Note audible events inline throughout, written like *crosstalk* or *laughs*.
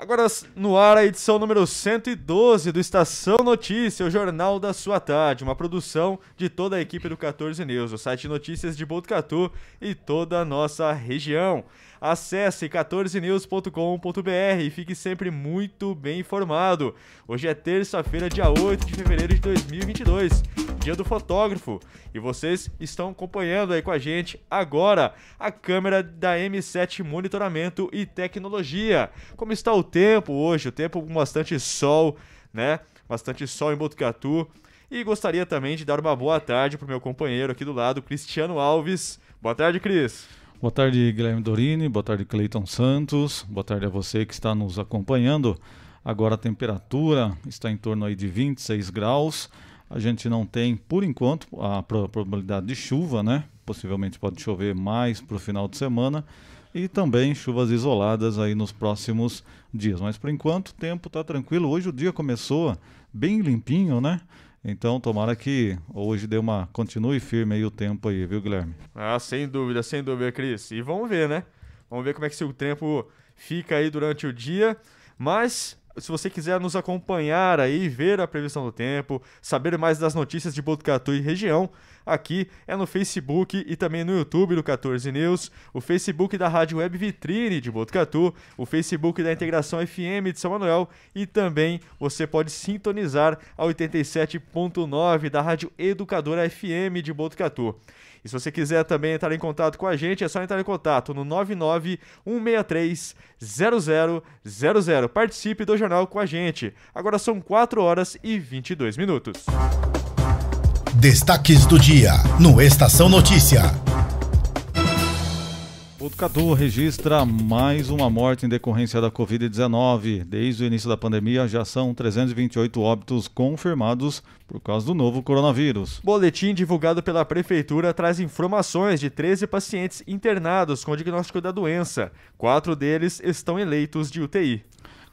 Agora no ar a edição número 112 do Estação Notícia, o jornal da sua tarde, uma produção de toda a equipe do 14 News, o site de notícias de Botucatu e toda a nossa região. Acesse 14news.com.br e fique sempre muito bem informado. Hoje é terça-feira, dia 8 de fevereiro de 2022, dia do fotógrafo. E vocês estão acompanhando aí com a gente agora a câmera da M7 Monitoramento e Tecnologia. Como está o tempo hoje? O tempo com bastante sol, né? Bastante sol em Botucatu. E gostaria também de dar uma boa tarde para o meu companheiro aqui do lado, Cristiano Alves. Boa tarde, Cris. Boa tarde, Guilherme Dorini. Boa tarde, Cleiton Santos. Boa tarde a você que está nos acompanhando. Agora a temperatura está em torno aí de 26 graus. A gente não tem, por enquanto, a probabilidade de chuva, né? Possivelmente pode chover mais para o final de semana e também chuvas isoladas aí nos próximos dias. Mas por enquanto o tempo está tranquilo. Hoje o dia começou bem limpinho, né? Então, tomara que hoje dê uma. continue firme aí o tempo aí, viu, Guilherme? Ah, sem dúvida, sem dúvida, Cris. E vamos ver, né? Vamos ver como é que o tempo fica aí durante o dia. Mas se você quiser nos acompanhar aí, ver a previsão do tempo, saber mais das notícias de Botucatu e região, aqui é no Facebook e também no YouTube do 14 News, o Facebook da Rádio Web Vitrine de Botucatu, o Facebook da Integração FM de São Manuel e também você pode sintonizar a 87.9 da Rádio Educadora FM de Botucatu. E se você quiser também entrar em contato com a gente, é só entrar em contato no 99 163 0000. Participe do jornal com a gente. Agora são 4 horas e 22 minutos. Destaques do dia no Estação Notícia. Botucatu registra mais uma morte em decorrência da Covid-19. Desde o início da pandemia, já são 328 óbitos confirmados por causa do novo coronavírus. Boletim divulgado pela Prefeitura traz informações de 13 pacientes internados com diagnóstico da doença. Quatro deles estão eleitos de UTI.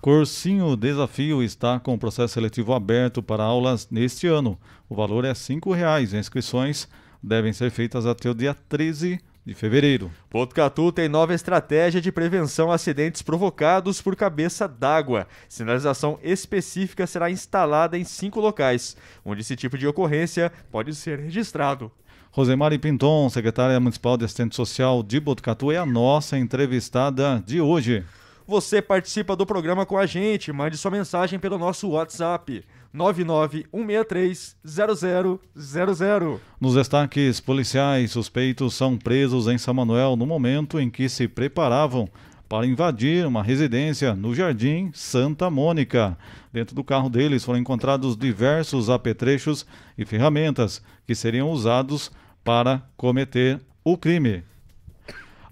Cursinho Desafio está com o processo seletivo aberto para aulas neste ano. O valor é R$ 5,00. Inscrições devem ser feitas até o dia 13 de fevereiro. Botucatu tem nova estratégia de prevenção a acidentes provocados por cabeça d'água. Sinalização específica será instalada em cinco locais, onde esse tipo de ocorrência pode ser registrado. Rosemary Pinton, secretária municipal de assistente social de Botucatu, é a nossa entrevistada de hoje. Você participa do programa com a gente, mande sua mensagem pelo nosso WhatsApp 991630000. Nos destaques policiais, suspeitos são presos em São Manuel no momento em que se preparavam para invadir uma residência no Jardim Santa Mônica. Dentro do carro deles foram encontrados diversos apetrechos e ferramentas que seriam usados para cometer o crime.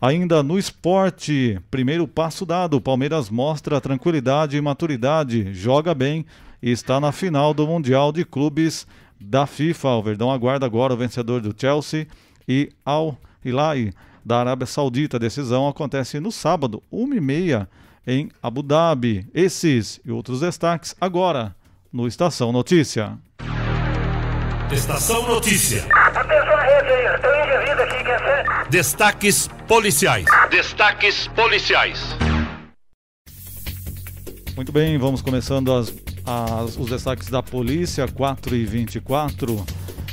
Ainda no esporte, primeiro passo dado, Palmeiras mostra tranquilidade e maturidade, joga bem e está na final do Mundial de Clubes da FIFA. O Verdão aguarda agora o vencedor do Chelsea e Al Hilal da Arábia Saudita. A decisão acontece no sábado, 1h30 em Abu Dhabi. Esses e outros destaques agora no Estação Notícia. Estação Notícia. Atenção rede aí, tem um indivíduo aqui Destaques policiais. Destaques policiais. Muito bem, vamos começando as, as, os destaques da polícia, 4 e 24.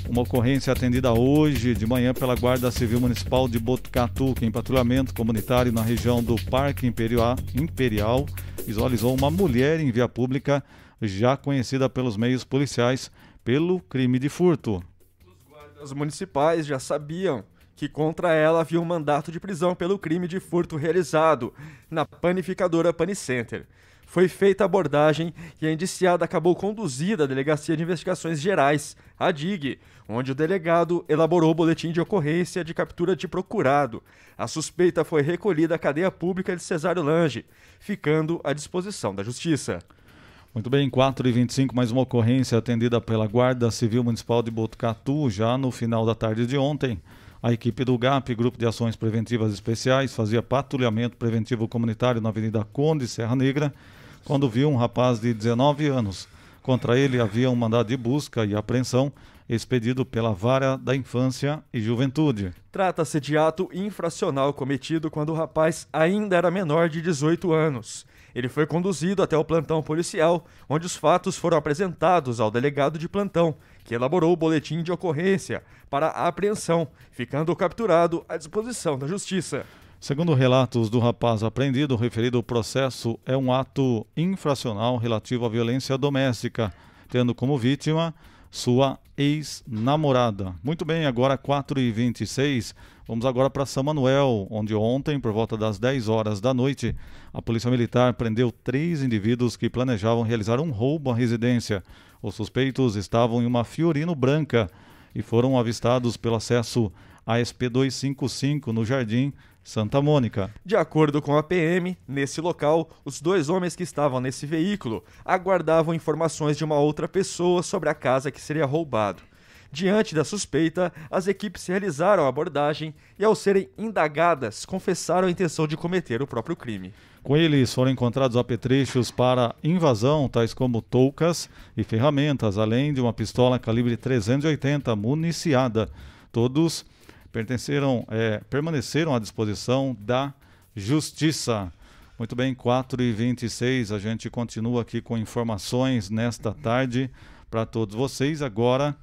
Uma ocorrência atendida hoje de manhã pela Guarda Civil Municipal de Botucatu, que em patrulhamento comunitário na região do Parque Imperial, Imperial visualizou uma mulher em via pública já conhecida pelos meios policiais pelo crime de furto. Os guardas municipais já sabiam que contra ela havia um mandato de prisão pelo crime de furto realizado na panificadora Panicenter. Foi feita a abordagem e a indiciada acabou conduzida à Delegacia de Investigações Gerais, a DIG, onde o delegado elaborou o boletim de ocorrência de captura de procurado. A suspeita foi recolhida à cadeia pública de Cesário Lange, ficando à disposição da Justiça. Muito bem, 4 e 25 mais uma ocorrência atendida pela Guarda Civil Municipal de Botucatu, já no final da tarde de ontem. A equipe do GAP, Grupo de Ações Preventivas Especiais, fazia patrulhamento preventivo comunitário na Avenida Conde, Serra Negra, quando viu um rapaz de 19 anos. Contra ele havia um mandado de busca e apreensão expedido pela Vara da Infância e Juventude. Trata-se de ato infracional cometido quando o rapaz ainda era menor de 18 anos. Ele foi conduzido até o plantão policial, onde os fatos foram apresentados ao delegado de plantão, que elaborou o boletim de ocorrência para a apreensão, ficando capturado à disposição da Justiça. Segundo relatos do rapaz apreendido, o referido processo é um ato infracional relativo à violência doméstica, tendo como vítima sua ex-namorada. Muito bem, agora 4h26. Vamos agora para São Manuel, onde ontem, por volta das 10 horas da noite, a Polícia Militar prendeu três indivíduos que planejavam realizar um roubo à residência. Os suspeitos estavam em uma Fiorino branca e foram avistados pelo acesso à SP255 no Jardim Santa Mônica. De acordo com a PM, nesse local, os dois homens que estavam nesse veículo aguardavam informações de uma outra pessoa sobre a casa que seria roubado. Diante da suspeita, as equipes realizaram a abordagem e, ao serem indagadas, confessaram a intenção de cometer o próprio crime. Com eles foram encontrados apetrechos para invasão, tais como toucas e ferramentas, além de uma pistola calibre 380 municiada. Todos pertenceram, é, permaneceram à disposição da Justiça. Muito bem, 4 e 26 a gente continua aqui com informações nesta tarde para todos vocês. Agora,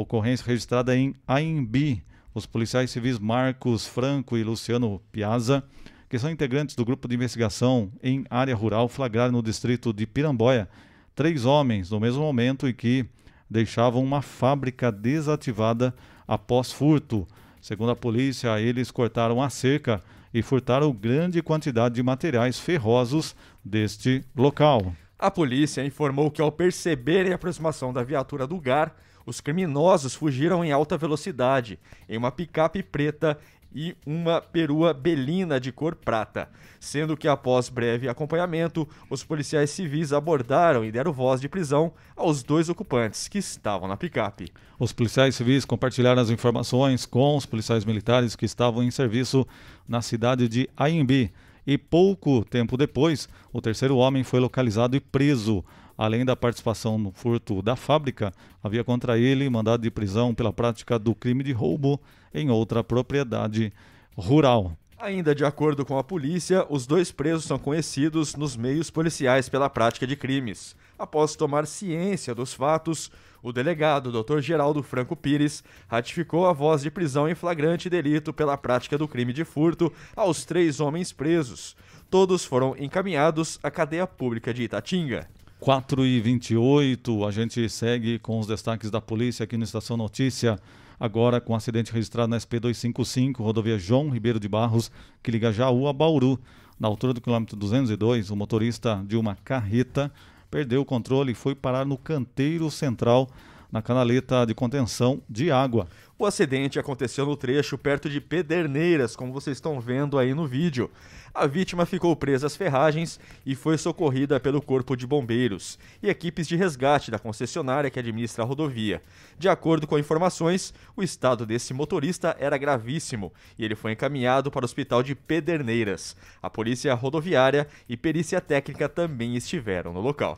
ocorrência registrada em Aimbi. Os policiais civis Marcos Franco e Luciano Piazza, que são integrantes do grupo de investigação em área rural, flagraram no distrito de Piramboia três homens no mesmo momento em que deixavam uma fábrica desativada após furto. Segundo a polícia, eles cortaram a cerca e furtaram grande quantidade de materiais ferrosos deste local. A polícia informou que, ao perceberem a aproximação da viatura do GAR, os criminosos fugiram em alta velocidade em uma picape preta e uma perua belina de cor prata, sendo que após breve acompanhamento, os policiais civis abordaram e deram voz de prisão aos dois ocupantes que estavam na picape. Os policiais civis compartilharam as informações com os policiais militares que estavam em serviço na cidade de Aimbi. E pouco tempo depois, o terceiro homem foi localizado e preso. Além da participação no furto da fábrica, havia contra ele mandado de prisão pela prática do crime de roubo em outra propriedade rural. Ainda de acordo com a polícia, os dois presos são conhecidos nos meios policiais pela prática de crimes. Após tomar ciência dos fatos, o delegado Dr. Geraldo Franco Pires ratificou a voz de prisão em flagrante delito pela prática do crime de furto aos três homens presos. Todos foram encaminhados à cadeia pública de Itatinga. 4 e 28 a gente segue com os destaques da polícia aqui no Estação Notícia. Agora com um acidente registrado na SP255, rodovia João Ribeiro de Barros, que liga Jaú a Bauru. Na altura do quilômetro 202, o motorista de uma carreta perdeu o controle e foi parar no canteiro central na canaleta de contenção de água. O acidente aconteceu no trecho perto de Pederneiras, como vocês estão vendo aí no vídeo. A vítima ficou presa às ferragens e foi socorrida pelo Corpo de Bombeiros e equipes de resgate da concessionária que administra a rodovia. De acordo com informações, o estado desse motorista era gravíssimo e ele foi encaminhado para o hospital de Pederneiras. A polícia rodoviária e perícia técnica também estiveram no local.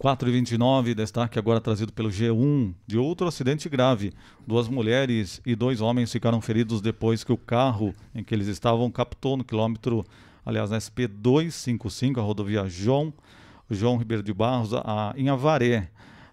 4 e 29 destaque agora trazido pelo G1 de outro acidente grave. Duas mulheres e dois homens ficaram feridos depois que o carro em que eles estavam captou no quilômetro, aliás, na SP255, a rodovia João, João Ribeiro de Barros, a, em Avaré.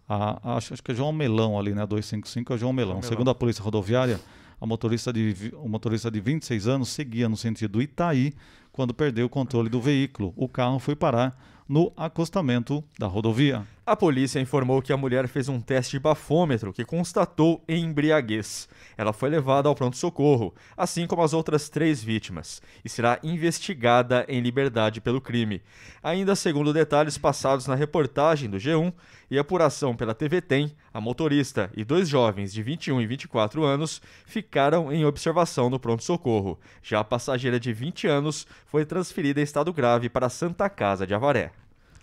A, acho, acho que é João Melão ali, né? 255 é João Melão. João Segundo a polícia rodoviária, a motorista de, o motorista de 26 anos seguia no sentido Itaí quando perdeu o controle do veículo. O carro foi parar no acostamento da rodovia. A polícia informou que a mulher fez um teste de bafômetro que constatou embriaguez. Ela foi levada ao pronto-socorro, assim como as outras três vítimas, e será investigada em liberdade pelo crime. Ainda segundo detalhes passados na reportagem do G1 e apuração pela TV Tem, a motorista e dois jovens de 21 e 24 anos ficaram em observação no pronto-socorro. Já a passageira de 20 anos foi transferida em estado grave para Santa Casa de Avaré.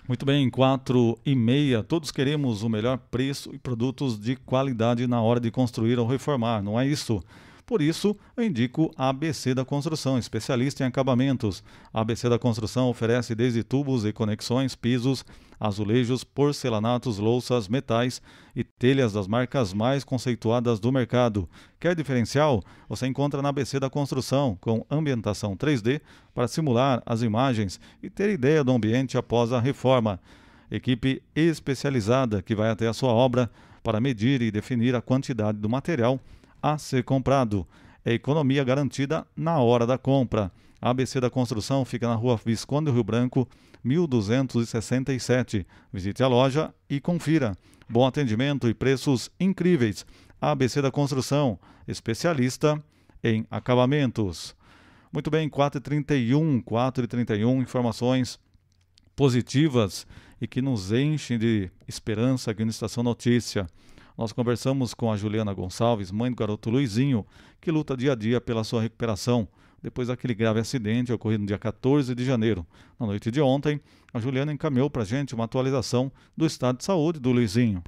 Muito bem, quatro e meia. Todos queremos o melhor preço e produtos de qualidade na hora de construir ou reformar, não é isso? Por isso, eu indico a ABC da Construção, especialista em acabamentos. A ABC da Construção oferece desde tubos e conexões, pisos, azulejos, porcelanatos, louças, metais e telhas das marcas mais conceituadas do mercado. Quer diferencial? Você encontra na ABC da Construção, com ambientação 3D para simular as imagens e ter ideia do ambiente após a reforma. Equipe especializada que vai até a sua obra para medir e definir a quantidade do material a ser comprado. É economia garantida na hora da compra. A ABC da Construção fica na rua Visconde Rio Branco, 1267. Visite a loja e confira. Bom atendimento e preços incríveis. A ABC da Construção, especialista em acabamentos. Muito bem, 4h31, 4h31, informações positivas e que nos enchem de esperança aqui no Estação Notícia. Nós conversamos com a Juliana Gonçalves, mãe do garoto Luizinho, que luta dia a dia pela sua recuperação depois daquele grave acidente ocorrido no dia 14 de janeiro. Na noite de ontem, a Juliana encaminhou para a gente uma atualização do estado de saúde do Luizinho.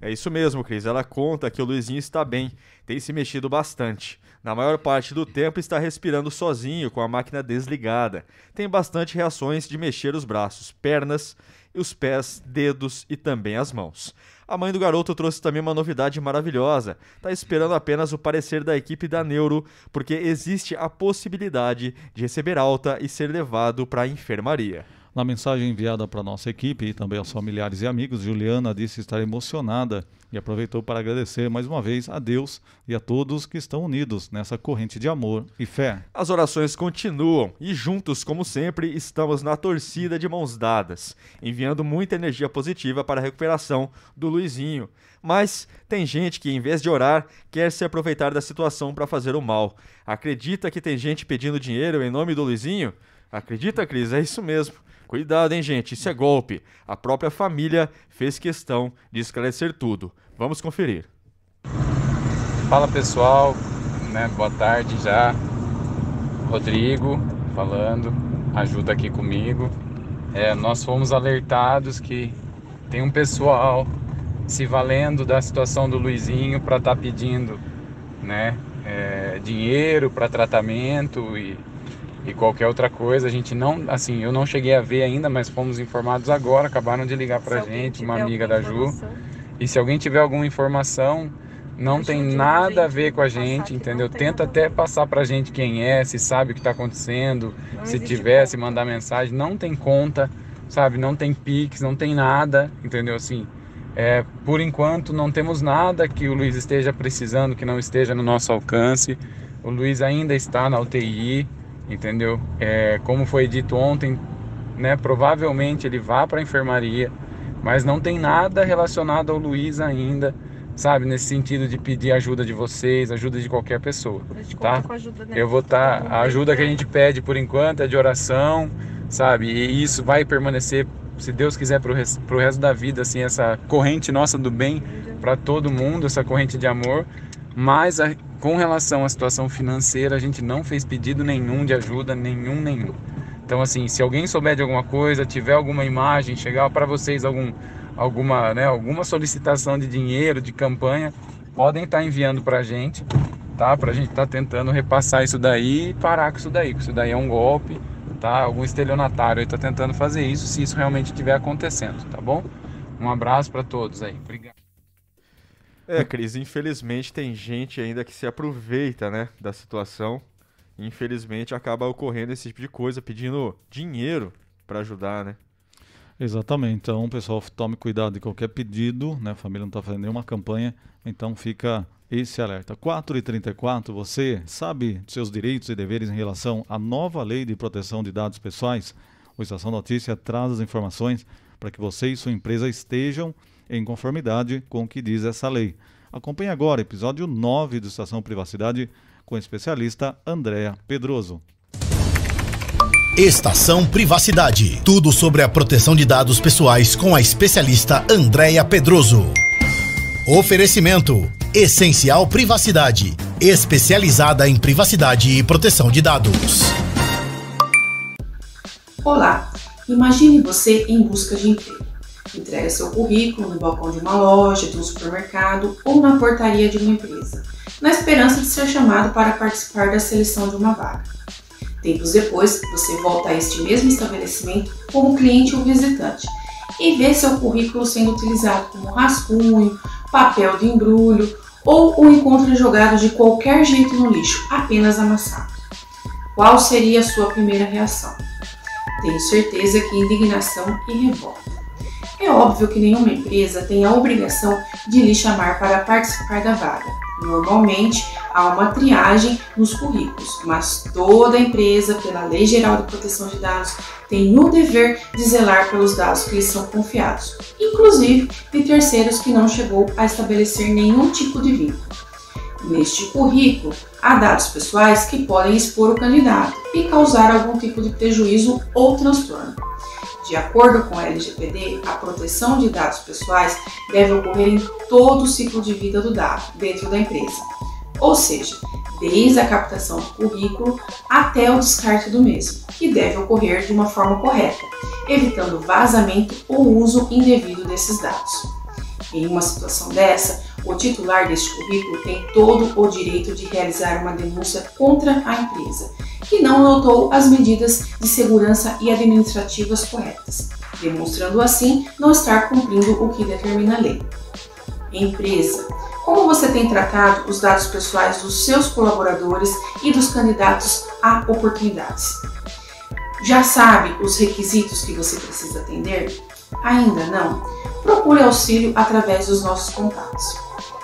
É isso mesmo, Cris. Ela conta que o Luizinho está bem, tem se mexido bastante. Na maior parte do tempo está respirando sozinho, com a máquina desligada. Tem bastante reações de mexer os braços, pernas, os pés, dedos e também as mãos. A mãe do garoto trouxe também uma novidade maravilhosa. Está esperando apenas o parecer da equipe da Neuro, porque existe a possibilidade de receber alta e ser levado para a enfermaria. Na mensagem enviada para nossa equipe e também aos familiares e amigos, Juliana disse estar emocionada e aproveitou para agradecer mais uma vez a Deus e a todos que estão unidos nessa corrente de amor e fé. As orações continuam e juntos, como sempre, estamos na torcida de mãos dadas, enviando muita energia positiva para a recuperação do Luizinho. Mas tem gente que, em vez de orar, quer se aproveitar da situação para fazer o mal. Acredita que tem gente pedindo dinheiro em nome do Luizinho? Acredita, Cris? É isso mesmo. Cuidado, hein, gente? Isso é golpe. A própria família fez questão de esclarecer tudo. Vamos conferir. Fala pessoal, né? Boa tarde já. Rodrigo falando, ajuda aqui comigo. É, nós fomos alertados que tem um pessoal se valendo da situação do Luizinho para estar tá pedindo, né? É, dinheiro para tratamento e e qualquer outra coisa. A gente não, assim, eu não cheguei a ver ainda, mas fomos informados agora, acabaram de ligar pra se gente, uma amiga da Ju. E se alguém tiver alguma informação, não a tem nada a ver com a gente, entendeu? Tenta até passar pra gente quem é, se sabe o que está acontecendo, não se tiver, se mandar mensagem, não tem conta, sabe? Não tem Pix, não tem nada, entendeu? Assim, é, por enquanto não temos nada que o Luiz esteja precisando, que não esteja no nosso alcance. O Luiz ainda está na UTI, entendeu? É, como foi dito ontem, né, provavelmente ele vá para a enfermaria, mas não tem nada relacionado ao Luiz ainda, sabe, nesse sentido de pedir ajuda de vocês, ajuda de qualquer pessoa, tá? Eu vou estar, tá, a ajuda que a gente pede por enquanto é de oração, sabe? E isso vai permanecer, se Deus quiser, para o resto da vida, assim, essa corrente nossa do bem para todo mundo, essa corrente de amor, mas a, com relação à situação financeira, a gente não fez pedido nenhum de ajuda, nenhum, nenhum. Então, assim, se alguém souber de alguma coisa, tiver alguma imagem, chegar para vocês algum, alguma, né, alguma solicitação de dinheiro, de campanha, podem estar tá enviando para a gente, tá? Para a gente estar tá tentando repassar isso daí e parar com isso daí, porque isso daí é um golpe, tá? Algum estelionatário está tentando fazer isso, se isso realmente estiver acontecendo, tá bom? Um abraço para todos aí. Obrigado. É, Cris, infelizmente tem gente ainda que se aproveita, né, da situação. Infelizmente acaba ocorrendo esse tipo de coisa, pedindo dinheiro para ajudar, né? Exatamente. Então, pessoal, tome cuidado de qualquer pedido, né? A família não está fazendo nenhuma campanha, então fica esse alerta. 4 e 34, você sabe de seus direitos e deveres em relação à nova lei de proteção de dados pessoais? O Estação Notícia traz as informações para que você e sua empresa estejam em conformidade com o que diz essa lei. Acompanhe agora episódio 9 do Estação Privacidade com a especialista Andréa Pedroso. Estação Privacidade. Tudo sobre a proteção de dados pessoais com a especialista Andréa Pedroso. Oferecimento: Essencial Privacidade. Especializada em privacidade e proteção de dados. Olá, Imagine você em busca de emprego. Entrega seu currículo no balcão de uma loja, de um supermercado ou na portaria de uma empresa, na esperança de ser chamado para participar da seleção de uma vaga. Tempos depois, você volta a este mesmo estabelecimento como cliente ou visitante e vê seu currículo sendo utilizado como rascunho, papel de embrulho ou o encontra jogado de qualquer jeito no lixo, apenas amassado. Qual seria a sua primeira reação? Tenho certeza que indignação e revolta. É óbvio que nenhuma empresa tem a obrigação de lhe chamar para participar da vaga. Normalmente há uma triagem nos currículos, mas toda empresa, pela Lei Geral de Proteção de Dados, tem o dever de zelar pelos dados que lhes são confiados, inclusive de terceiros que não chegou a estabelecer nenhum tipo de vínculo. Neste currículo, há dados pessoais que podem expor o candidato e causar algum tipo de prejuízo ou transtorno. De acordo com a LGPD, a proteção de dados pessoais deve ocorrer em todo o ciclo de vida do dado dentro da empresa, ou seja, desde a captação do currículo até o descarte do mesmo, que deve ocorrer de uma forma correta, evitando vazamento ou uso indevido desses dados. Em uma situação dessa, o titular deste currículo tem todo o direito de realizar uma denúncia contra a empresa, que não adotou as medidas de segurança e administrativas corretas, demonstrando assim não estar cumprindo o que determina a lei. Empresa. Como você tem tratado os dados pessoais dos seus colaboradores e dos candidatos a oportunidades? Já sabe os requisitos que você precisa atender? Ainda não? Procure auxílio através dos nossos contatos.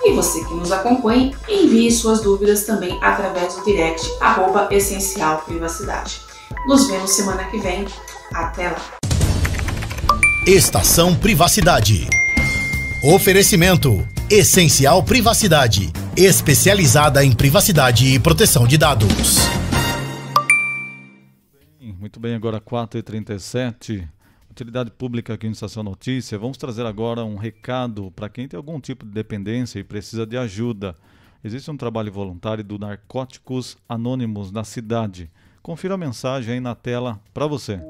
E você que nos acompanha, envie suas dúvidas também através do direct arroba essencial privacidade. Nos vemos semana que vem. Até lá. Estação Privacidade. Oferecimento Essencial Privacidade, especializada em privacidade e proteção de dados. Muito bem, agora 4h37 utilidade pública aqui no Estação Notícia, vamos trazer agora um recado para quem tem algum tipo de dependência e precisa de ajuda. Existe um trabalho voluntário do Narcóticos Anônimos na cidade. Confira a mensagem aí na tela para você.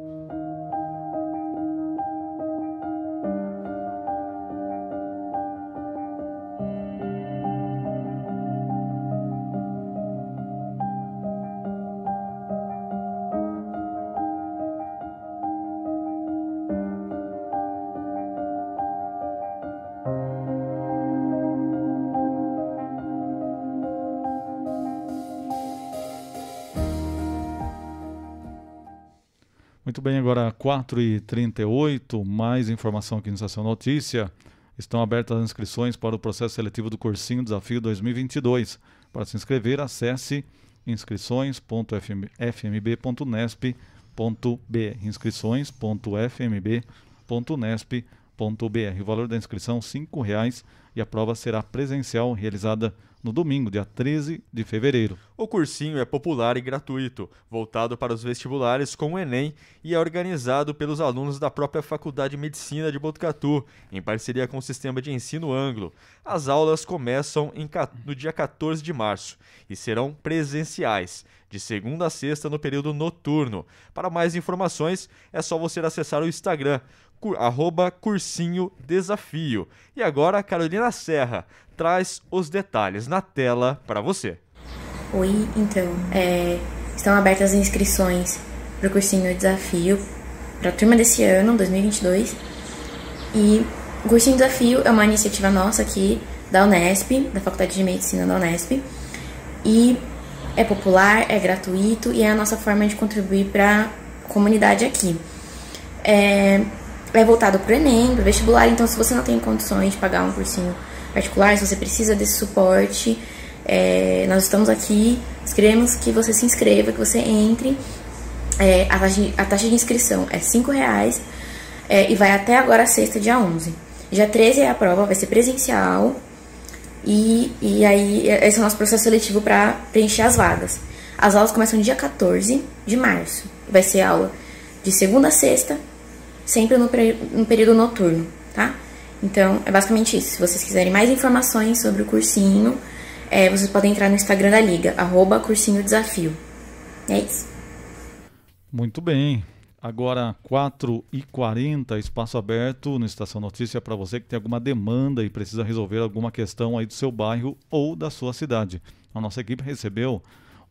Muito bem, agora 4h38, mais informação aqui no Estação Notícia. Estão abertas as inscrições para o processo seletivo do Cursinho Desafio 2022. Para se inscrever, acesse inscrições.fmb.nesp.br inscrições.fmb.nesp.br O valor da inscrição R$ 5,00 e a prova será presencial, realizada no domingo, dia 13 de fevereiro. O cursinho é popular e gratuito, voltado para os vestibulares com o Enem e é organizado pelos alunos da própria Faculdade de Medicina de Botucatu, em parceria com o Sistema de Ensino Anglo. As aulas começam em, no dia 14 de março e serão presenciais, de segunda a sexta no período noturno. Para mais informações, é só você acessar o Instagram, arroba cursinho desafio. E agora, Carolina Serra traz os detalhes na tela para você. Oi, então, é, estão abertas as inscrições para o cursinho Desafio para a turma desse ano, 2022. E o cursinho Desafio é uma iniciativa nossa aqui da Unesp, da Faculdade de Medicina da Unesp. E é popular, é gratuito e é a nossa forma de contribuir para a comunidade aqui. É, é voltado para o Enem, para vestibular, então se você não tem condições de pagar um cursinho particular, se você precisa desse suporte, é, nós estamos aqui, queremos que você se inscreva, que você entre. É, a, taxa, a, taxa, de inscrição é R$ reais é, e vai até agora sexta, dia 11. Dia 13 é a prova, vai ser presencial. E, e aí, esse é o nosso processo seletivo para preencher as vagas. As aulas começam dia 14 de março. Vai ser aula de segunda a sexta, sempre no, no período noturno, tá? Então, é basicamente isso. Se vocês quiserem mais informações sobre o cursinho, é, vocês podem entrar no Instagram da Liga, arroba cursinho desafio. É isso. Muito bem. Agora, 4h40, espaço aberto no Estação Notícia para você que tem alguma demanda e precisa resolver alguma questão aí do seu bairro ou da sua cidade. A nossa equipe recebeu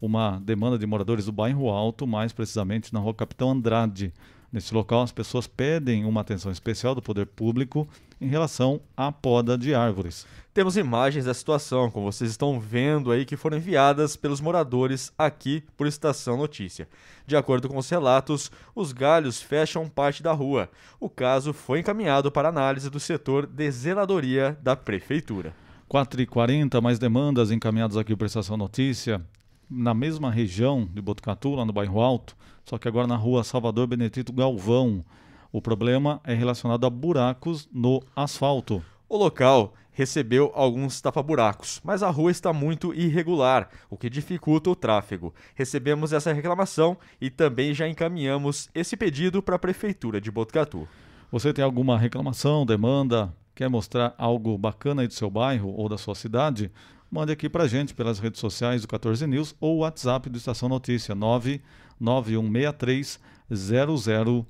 uma demanda de moradores do bairro Alto, mais precisamente na rua Capitão Andrade. Nesse local, as pessoas pedem uma atenção especial do poder público em relação à poda de árvores. Temos imagens da situação, como vocês estão vendo aí, que foram enviadas pelos moradores aqui por Estação Notícia. De acordo com os relatos, os galhos fecham parte da rua. O caso foi encaminhado para análise do setor de zeladoria da Prefeitura. 4h40, mais demandas encaminhadas aqui por Estação Notícia na mesma região de Botucatu, lá no bairro Alto, só que agora na rua Salvador Benedito Galvão. O problema é relacionado a buracos no asfalto. O local recebeu alguns tapa-buracos, mas a rua está muito irregular, o que dificulta o tráfego. Recebemos essa reclamação e também já encaminhamos esse pedido para a Prefeitura de Botucatu. Você tem alguma reclamação, demanda, quer mostrar algo bacana aí do seu bairro ou da sua cidade? Mande aqui para gente pelas redes sociais do 14 News ou o WhatsApp do Estação Notícia 99163 0000.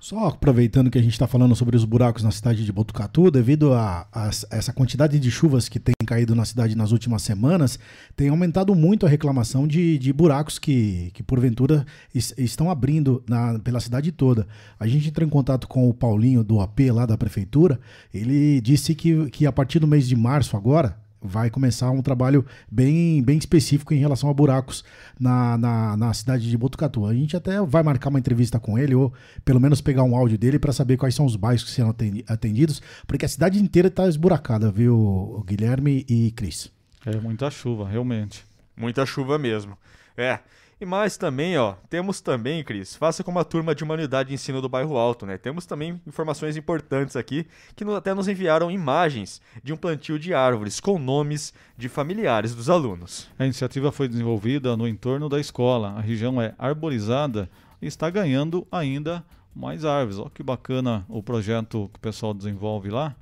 Só aproveitando que a gente está falando sobre os buracos na cidade de Botucatu, devido a, a, essa quantidade de chuvas que tem caído na cidade nas últimas semanas, tem aumentado muito a reclamação de, de buracos que, que porventura es, estão abrindo na, pela cidade toda. A gente entrou em contato com o Paulinho do AP lá da prefeitura, ele disse que, que a partir do mês de março agora, vai começar um trabalho bem, bem específico em relação a buracos na, na, na, cidade de Botucatu. A gente até vai marcar uma entrevista com ele, ou pelo menos pegar um áudio dele para saber quais são os bairros que serão atendidos, porque a cidade inteira está esburacada, viu, Guilherme e Cris? É muita chuva, realmente. Muita chuva mesmo. É. E mais também, ó, temos também, Cris, faça como a turma de humanidade de ensino do bairro Alto, né? Temos também informações importantes aqui que até nos enviaram imagens de um plantio de árvores com nomes de familiares dos alunos. A iniciativa foi desenvolvida no entorno da escola. A região é arborizada e está ganhando ainda mais árvores. Olha que bacana o projeto que o pessoal desenvolve lá.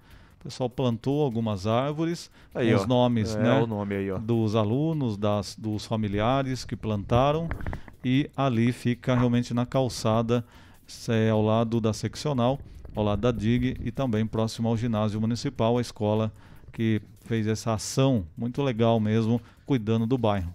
O pessoal plantou algumas árvores, aí, os ó, nomes é, né, nome aí, dos alunos, das, dos familiares que plantaram, e ali fica realmente na calçada, é, ao lado da seccional, ao lado da DIG e também próximo ao ginásio municipal, a escola que fez essa ação muito legal mesmo, cuidando do bairro.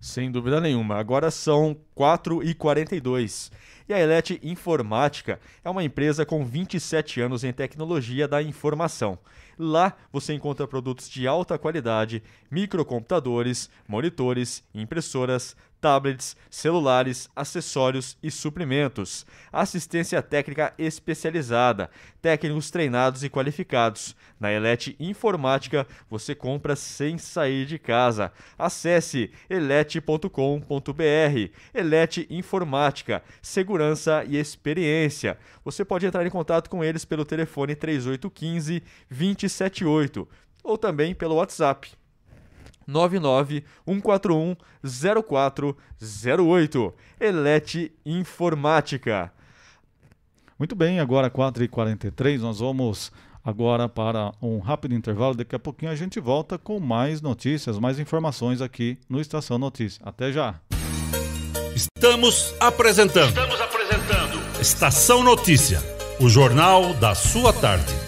Sem dúvida nenhuma. Agora são 4h42. E a Elete Informática é uma empresa com 27 anos em tecnologia da informação. Lá você encontra produtos de alta qualidade, microcomputadores, monitores, impressoras, tablets, celulares, acessórios e suprimentos. Assistência técnica especializada, técnicos treinados e qualificados. Na Elete Informática você compra sem sair de casa. Acesse elete.com.br. Elete Informática, segurança e experiência. Você pode entrar em contato com eles pelo telefone 3815 278 ou também pelo WhatsApp 99 141 0408. Elete Informática. Muito bem, agora 4h43, nós vamos agora para um rápido intervalo. Daqui a pouquinho a gente volta com mais notícias, mais informações aqui no Estação Notícia. Até já. Estamos apresentando. Estamos apresentando. Estação Notícia, o jornal da sua tarde.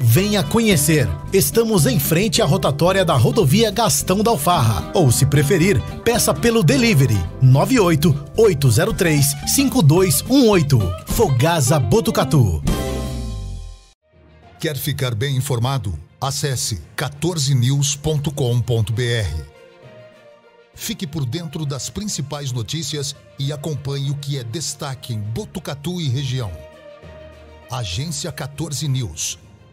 Venha conhecer. Estamos em frente à rotatória da rodovia Gastão da Alfarra. Ou, se preferir, peça pelo delivery 98 803 5218. Fogasa Botucatu. Quer ficar bem informado? Acesse 14news.com.br. Fique por dentro das principais notícias e acompanhe o que é destaque em Botucatu e região. Agência 14 News.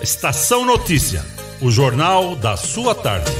Estação Notícia, o jornal da sua tarde.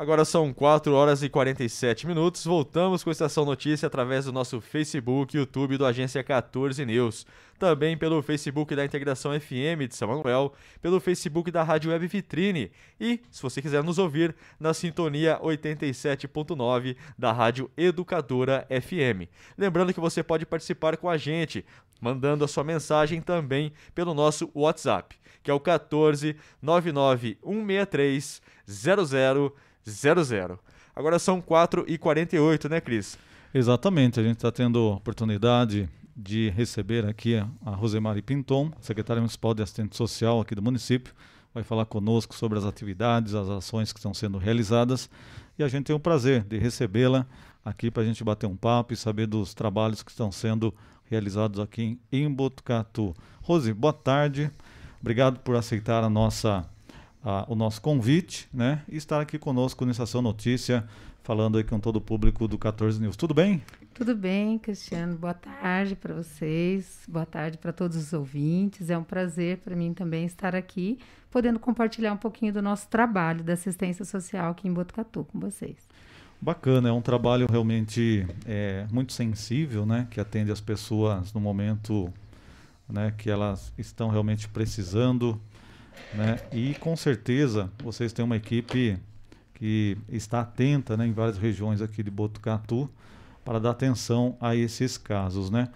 Agora são 4 horas e 47 minutos. Voltamos com a Estação Notícia através do nosso Facebook e YouTube do Agência 14 News. Também pelo Facebook da Integração FM de São Manuel, pelo Facebook da Rádio Web Vitrine e, se você quiser nos ouvir, na sintonia 87.9 da Rádio Educadora FM. Lembrando que você pode participar com a gente, mandando a sua mensagem também pelo nosso WhatsApp, que é o 14 99 163 00 00. Agora são 4h48, né, Cris? Exatamente, a gente está tendo oportunidade de receber aqui a Rosemary Pinton, secretária municipal de assistente social aqui do município, vai falar conosco sobre as atividades, as ações que estão sendo realizadas e a gente tem o prazer de recebê-la aqui para a gente bater um papo e saber dos trabalhos que estão sendo realizados aqui em Botucatu. Rose, boa tarde, obrigado por aceitar a nossa o nosso convite, né? E estar aqui conosco nessa Estação Notícia, falando aí com todo o público do 14 News. Tudo bem? Tudo bem, Cristiano. Boa tarde para vocês, boa tarde para todos os ouvintes. É um prazer para mim também estar aqui, podendo compartilhar um pouquinho do nosso trabalho da assistência social aqui em Botucatu com vocês. Bacana, é um trabalho realmente é, muito sensível, né? Que atende as pessoas no momento né, que elas estão realmente precisando né? E com certeza vocês têm uma equipe que está atenta né, em várias regiões aqui de Botucatu para dar atenção a esses casos. Né?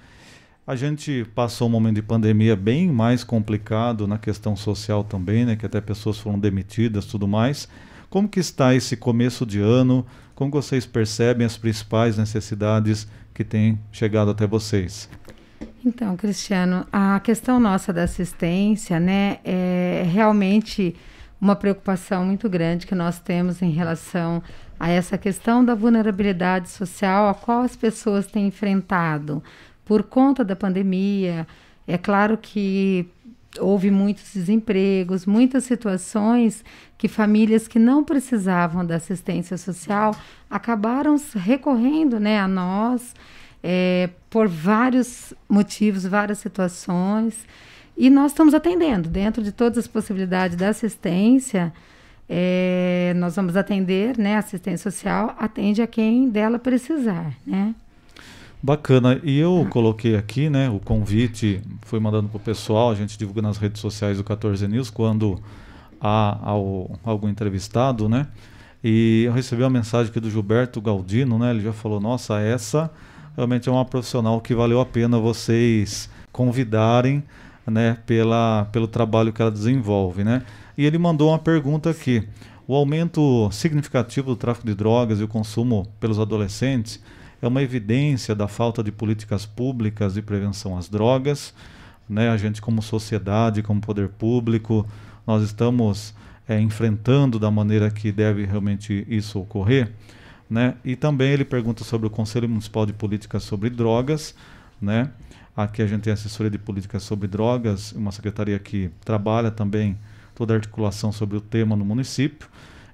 A gente passou um momento de pandemia bem mais complicado na questão social também, né, que até pessoas foram demitidas tudo mais. Como que está esse começo de ano? Como vocês percebem as principais necessidades que têm chegado até vocês? Então, Cristiano, a questão nossa da assistência, né, é realmente uma preocupação muito grande que nós temos em relação a essa questão da vulnerabilidade social a qual as pessoas têm enfrentado por conta da pandemia. É claro que houve muitos desempregos, muitas situações que famílias que não precisavam da assistência social acabaram recorrendo né, a nós é, por vários motivos, várias situações. E nós estamos atendendo, dentro de todas as possibilidades da assistência, é, nós vamos atender, né? Assistência social atende a quem dela precisar, né? Bacana. E eu coloquei aqui, né, o convite, foi mandando para o pessoal, a gente divulga nas redes sociais do 14 News quando há algum entrevistado, né? E eu recebi uma mensagem aqui do Gilberto Galdino, né? Ele já falou: "Nossa, essa realmente é uma profissional que valeu a pena vocês convidarem, né, pela pelo trabalho que ela desenvolve, né?" E ele mandou uma pergunta aqui: "O aumento significativo do tráfico de drogas e o consumo pelos adolescentes é uma evidência da falta de políticas públicas de prevenção às drogas. Né? A gente, como sociedade, como poder público, nós estamos é, enfrentando da maneira que deve realmente isso ocorrer. Né? E também ele pergunta sobre o Conselho Municipal de Políticas sobre Drogas. Né? Aqui a gente tem assessoria de políticas sobre drogas, uma secretaria que trabalha também toda a articulação sobre o tema no município.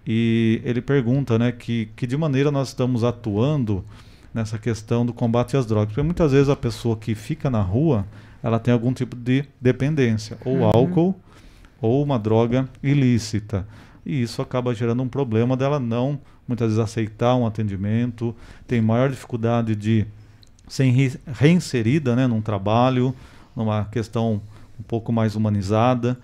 E ele pergunta né, que, que de maneira nós estamos atuando nessa questão do combate às drogas. Porque muitas vezes a pessoa que fica na rua, ela tem algum tipo de dependência, ou uhum. álcool, ou uma droga ilícita. E isso acaba gerando um problema dela não, muitas vezes, aceitar um atendimento, tem maior dificuldade de ser reinserida né, num trabalho, numa questão um pouco mais humanizada,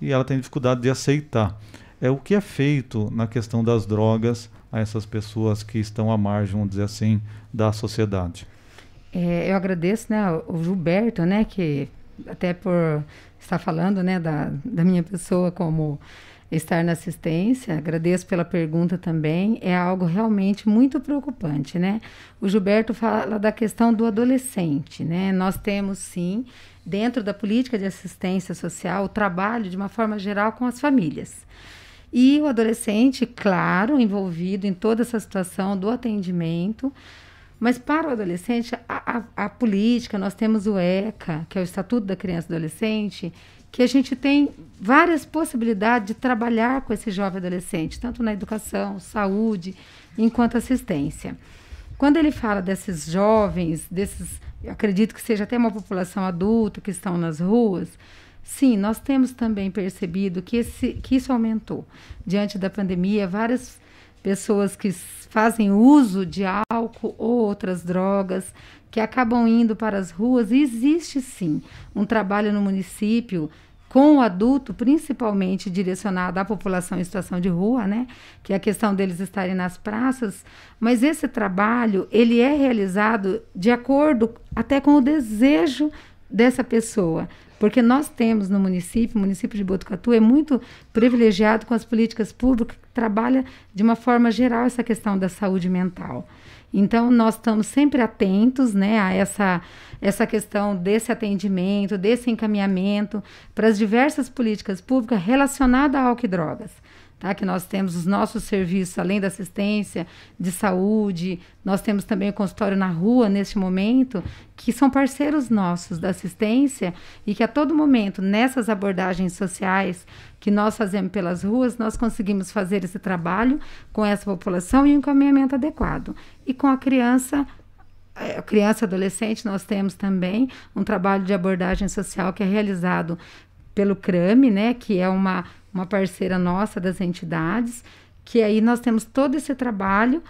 e ela tem dificuldade de aceitar. É o que é feito na questão das drogas a essas pessoas que estão à margem, vamos dizer assim, da sociedade. É, eu agradeço, né, o Gilberto, né, que até por estar falando, né, da, da minha pessoa como estar na assistência, agradeço pela pergunta também, é algo realmente muito preocupante, né? O Gilberto fala da questão do adolescente, né? Nós temos sim, dentro da política de assistência social, o trabalho de uma forma geral com as famílias. E o adolescente, claro, envolvido em toda essa situação do atendimento. Mas para o adolescente, a, a, a, política, nós temos o ECA, que é o Estatuto da Criança e Adolescente, que a gente tem várias possibilidades de trabalhar com esse jovem adolescente, tanto na educação, saúde, enquanto assistência. Quando ele fala desses jovens, desses, acredito que seja até uma população adulta que estão nas ruas, Sim, nós temos também percebido que, esse, que isso aumentou. Diante da pandemia, várias pessoas que fazem uso de álcool ou outras drogas, que acabam indo para as ruas, e existe sim um trabalho no município com o adulto, principalmente direcionado à população em situação de rua, né? Que é a questão deles estarem nas praças, mas esse trabalho, ele é realizado de acordo até com o desejo dessa pessoa. Porque nós temos no município, o município de Botucatu é muito privilegiado com as políticas públicas que trabalha de uma forma geral essa questão da saúde mental. Então, nós estamos sempre atentos né, a essa, essa questão desse atendimento, desse encaminhamento para as diversas políticas públicas relacionadas a álcool e drogas tá? que nós temos os nossos serviços, além da assistência de saúde, nós temos também o consultório na rua neste momento, que são parceiros nossos da assistência e que a todo momento, nessas abordagens sociais que nós fazemos pelas ruas, nós conseguimos fazer esse trabalho com essa população e um encaminhamento adequado. E com a criança a criança e adolescente, nós temos também um trabalho de abordagem social que é realizado pelo CRAME, né, que é uma uma parceira nossa das entidades, que aí nós temos todo esse trabalho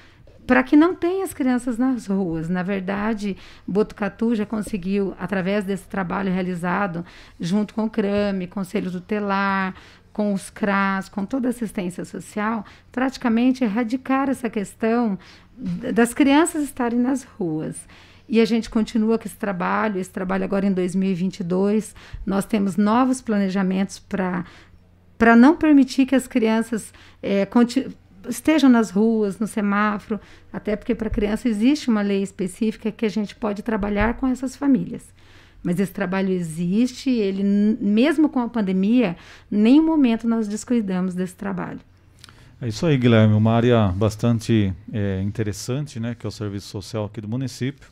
para que não tenha as crianças nas ruas. Na verdade, Botucatu já conseguiu, através desse trabalho realizado, junto com o CRAME, Conselho Tutelar, com os CRAS, com toda a assistência social, praticamente erradicar essa questão das crianças estarem nas ruas. E a gente continua com esse trabalho, esse trabalho agora em 2022. Nós temos novos planejamentos para para não permitir que as crianças é, estejam nas ruas, no semáforo, até porque para criança existe uma lei específica que a gente pode trabalhar com essas famílias. Mas esse trabalho existe, ele mesmo com a pandemia, nenhum momento nós descuidamos desse trabalho. É isso aí, Guilherme, uma área bastante é, interessante, né, que é o serviço social aqui do município,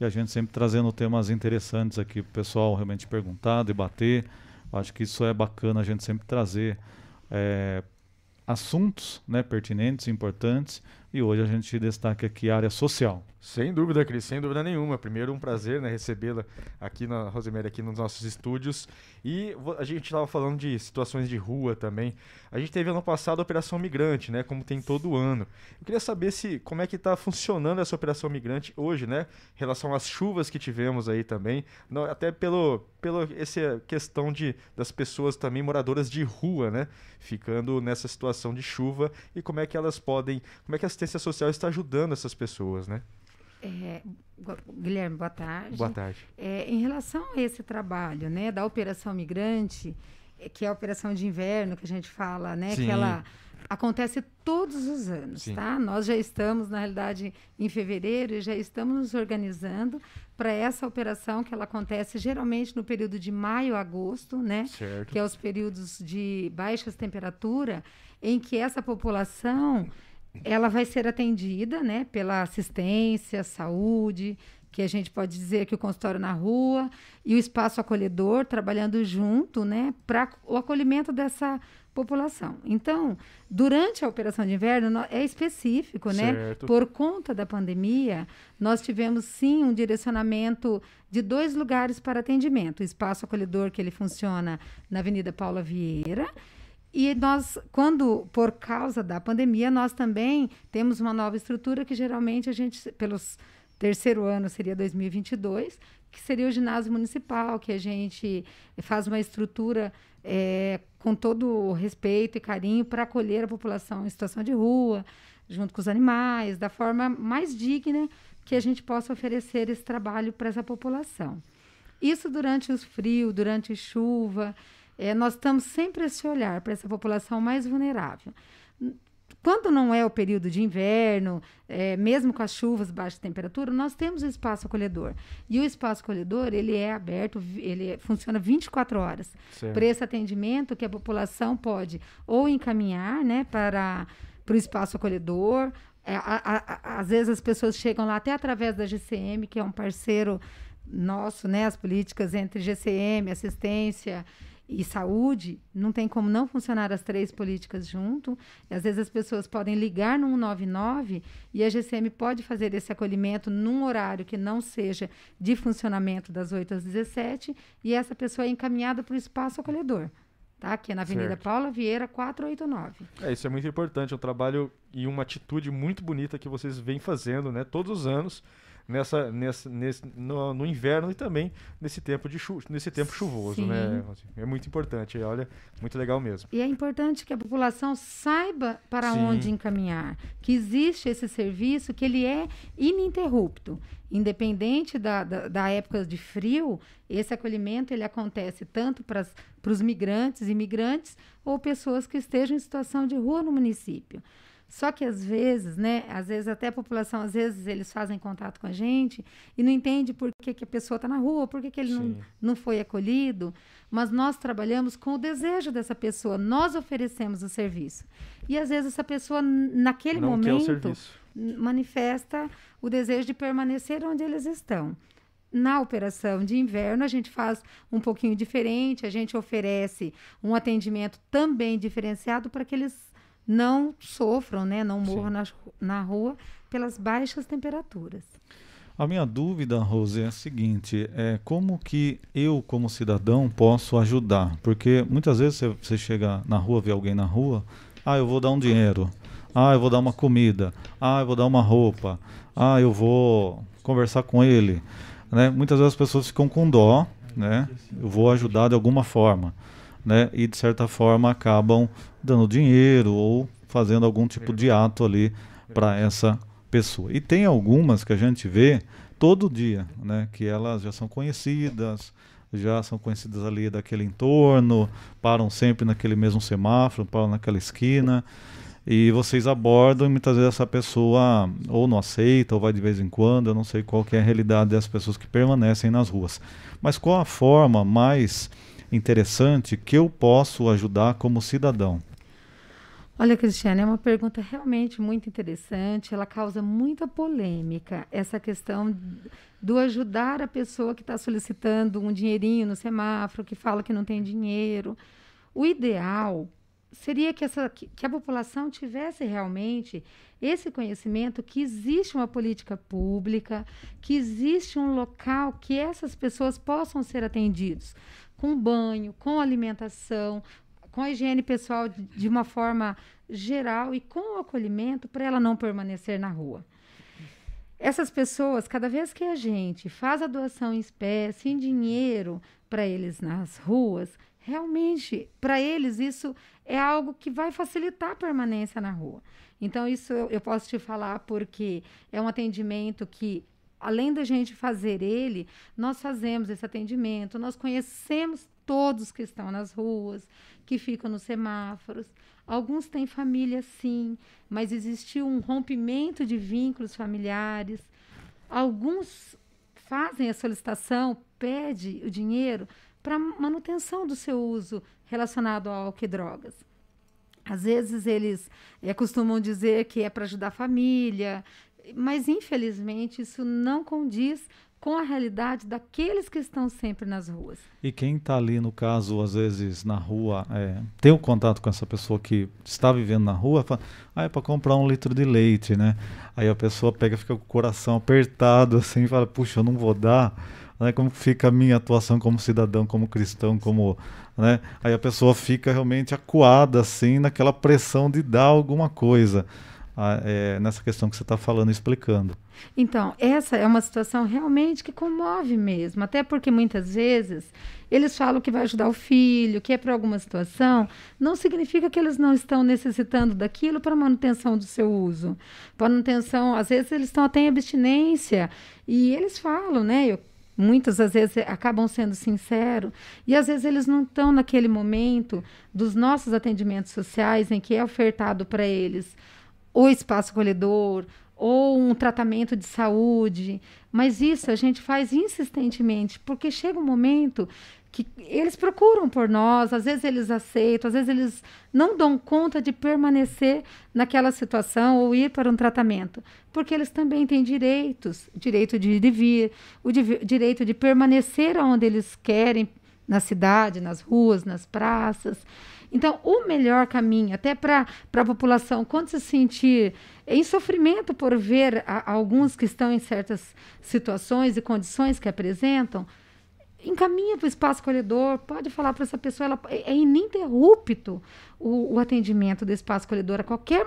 e a gente sempre trazendo temas interessantes aqui para o pessoal realmente perguntar, debater, Acho que isso é bacana a gente sempre trazer é, assuntos né, pertinentes, importantes, e hoje a gente destaca aqui a área social. Sem dúvida, Cris, sem dúvida nenhuma. Primeiro, um prazer né, recebê-la aqui na Rosemary, aqui nos nossos estúdios. E a gente estava falando de situações de rua também. A gente teve ano passado a Operação Migrante, né? Como tem todo ano. Eu queria saber se como é que está funcionando essa Operação Migrante hoje, né? Em relação às chuvas que tivemos aí também. Até pelo, pelo essa questão de, das pessoas também moradoras de rua, né? Ficando nessa situação de chuva e como é que elas podem. Como é que a assistência social está ajudando essas pessoas, né? É, Guilherme, boa tarde. Boa tarde. É, em relação a esse trabalho, né, da Operação Migrante, é, que é a operação de inverno que a gente fala, né, Sim. que ela acontece todos os anos, Sim. tá? Nós já estamos, na realidade, em fevereiro e já estamos nos organizando para essa operação que ela acontece geralmente no período de maio a agosto, né? Certo. Que é os períodos de baixas temperaturas, em que essa população ela vai ser atendida, né, pela assistência, saúde, que a gente pode dizer que o consultório na rua e o espaço acolhedor trabalhando junto, né, para o acolhimento dessa população. Então, durante a operação de inverno é específico, né? Certo. Por conta da pandemia, nós tivemos sim um direcionamento de dois lugares para atendimento: o espaço acolhedor que ele funciona na Avenida Paula Vieira e nós, quando, por causa da pandemia, nós também temos uma nova estrutura que geralmente a gente, pelos terceiro ano seria 2022, que seria o ginásio municipal, que a gente faz uma estrutura é, com todo o respeito e carinho para acolher a população em situação de rua, junto com os animais, da forma mais digna que a gente possa oferecer esse trabalho para essa população. Isso durante os frios, durante chuva, é, nós estamos sempre a esse olhar para essa população mais vulnerável. Quando não é o período de inverno, é, mesmo com as chuvas, baixa temperatura, nós temos o espaço acolhedor. E o espaço acolhedor, ele é aberto, ele funciona 24 horas. Para esse atendimento que a população pode ou encaminhar né, para, para o espaço acolhedor. É, a, a, às vezes as pessoas chegam lá até através da GCM, que é um parceiro nosso, né, as políticas entre GCM, assistência e saúde, não tem como não funcionar as três políticas junto. E às vezes as pessoas podem ligar no 199 e a GCM pode fazer esse acolhimento num horário que não seja de funcionamento das 8 às 17 e essa pessoa é encaminhada para o espaço acolhedor. Tá? Que é na Avenida certo. Paula Vieira, 489. É, isso é muito importante, é um trabalho e uma atitude muito bonita que vocês vêm fazendo, né, todos os anos nessa, nessa, nesse, no, no, inverno e também nesse tempo, de chu nesse tempo chuvoso, né, Sim. né? É muito importante, olha, muito legal mesmo. E é importante que a população saiba para Sim. onde encaminhar, que existe esse serviço, que ele é ininterrupto. Independente da, da, da época de frio, esse acolhimento ele acontece tanto para os migrantes, imigrantes ou pessoas que estejam em situação de rua no município. Só que às vezes, né, às vezes até a população, às vezes eles fazem contato com a gente e não entende por que, que a pessoa está na rua, por que, que ele não, não foi acolhido. Mas nós trabalhamos com o desejo dessa pessoa, nós oferecemos o serviço. E às vezes essa pessoa, naquele não momento, manifesta o desejo de permanecer onde eles estão. Na operação de inverno, a gente faz um pouquinho diferente, a gente oferece um atendimento também diferenciado para que eles não sofram, né, não morram na, na rua pelas baixas temperaturas. A minha dúvida, Rose, é a seguinte: é como que eu, como cidadão, posso ajudar? Porque muitas vezes você, você chega na rua, vê alguém na rua, ah, eu vou dar um dinheiro, ah, eu vou dar uma comida, ah, eu vou dar uma roupa, ah, eu vou conversar com ele. Né? Muitas vezes as pessoas ficam com dó, né? Eu vou ajudar de alguma forma né? E de certa forma acabam dando dinheiro ou fazendo algum tipo de ato ali para essa pessoa. E tem algumas que a gente vê todo dia, né? Que elas já são conhecidas, já são conhecidas ali daquele entorno, param sempre naquele mesmo semáforo, param naquela esquina. E vocês abordam e muitas vezes essa pessoa ou não aceita ou vai de vez em quando, eu não sei qual é a realidade das pessoas que permanecem nas ruas. Mas qual a forma mais interessante que eu posso ajudar como cidadão? Olha, Cristiane, é uma pergunta realmente muito interessante. Ela causa muita polêmica. Essa questão do ajudar a pessoa que está solicitando um dinheirinho no semáforo, que fala que não tem dinheiro. O ideal seria que, essa, que a população tivesse realmente esse conhecimento que existe uma política pública, que existe um local que essas pessoas possam ser atendidos com banho, com alimentação, com a higiene pessoal de, uma forma geral e com o acolhimento para ela não permanecer na rua. Essas pessoas, cada vez que a gente faz a doação em espécie, em dinheiro para eles nas ruas, realmente, para eles, isso é algo que vai facilitar a permanência na rua. Então, isso eu, eu posso te falar porque é um atendimento que além da gente fazer ele, nós fazemos esse atendimento, nós conhecemos todos que estão nas ruas, que ficam nos semáforos. Alguns têm família, sim, mas existiu um rompimento de vínculos familiares. Alguns fazem a solicitação, pede o dinheiro para manutenção do seu uso relacionado ao álcool e drogas. Às vezes eles é, costumam dizer que é para ajudar a família, mas infelizmente isso não condiz com a realidade daqueles que estão sempre nas ruas. E quem está ali, no caso, às vezes na rua, é, tem o um contato com essa pessoa que está vivendo na rua, fala, ah, é para comprar um litro de leite, né? Aí a pessoa pega, fica com o coração apertado, assim, fala, puxa, eu não vou dar. Né? Como fica a minha atuação como cidadão, como cristão, como, né? Aí a pessoa fica realmente acuada, assim, naquela pressão de dar alguma coisa é, nessa questão que você está falando, explicando. Então, essa é uma situação realmente que comove mesmo, até porque muitas vezes eles falam que vai ajudar o filho, que é para alguma situação, não significa que eles não estão necessitando daquilo para manutenção do seu uso. Manutenção, às vezes eles estão até em abstinência e eles falam, né? Eu, muitas às vezes acabam sendo sinceros e às vezes eles não estão naquele momento dos nossos atendimentos sociais em que é ofertado para eles o espaço acolhedor ou um tratamento de saúde, mas isso a gente faz insistentemente, porque chega um momento que eles procuram por nós, às vezes eles aceitam, às vezes eles não dão conta de permanecer naquela situação ou ir para um tratamento, porque eles também têm direitos, direito de ir e vir, o direito de permanecer onde eles querem, na cidade, nas ruas, nas praças. Então, o melhor caminho, até para a população, quando se sentir em sofrimento por ver a, alguns que estão em certas situações e condições que apresentam, encaminha para o espaço acolhedor, pode falar para essa pessoa, ela, é, é ininterrupto o, o, atendimento do espaço acolhedor, a qualquer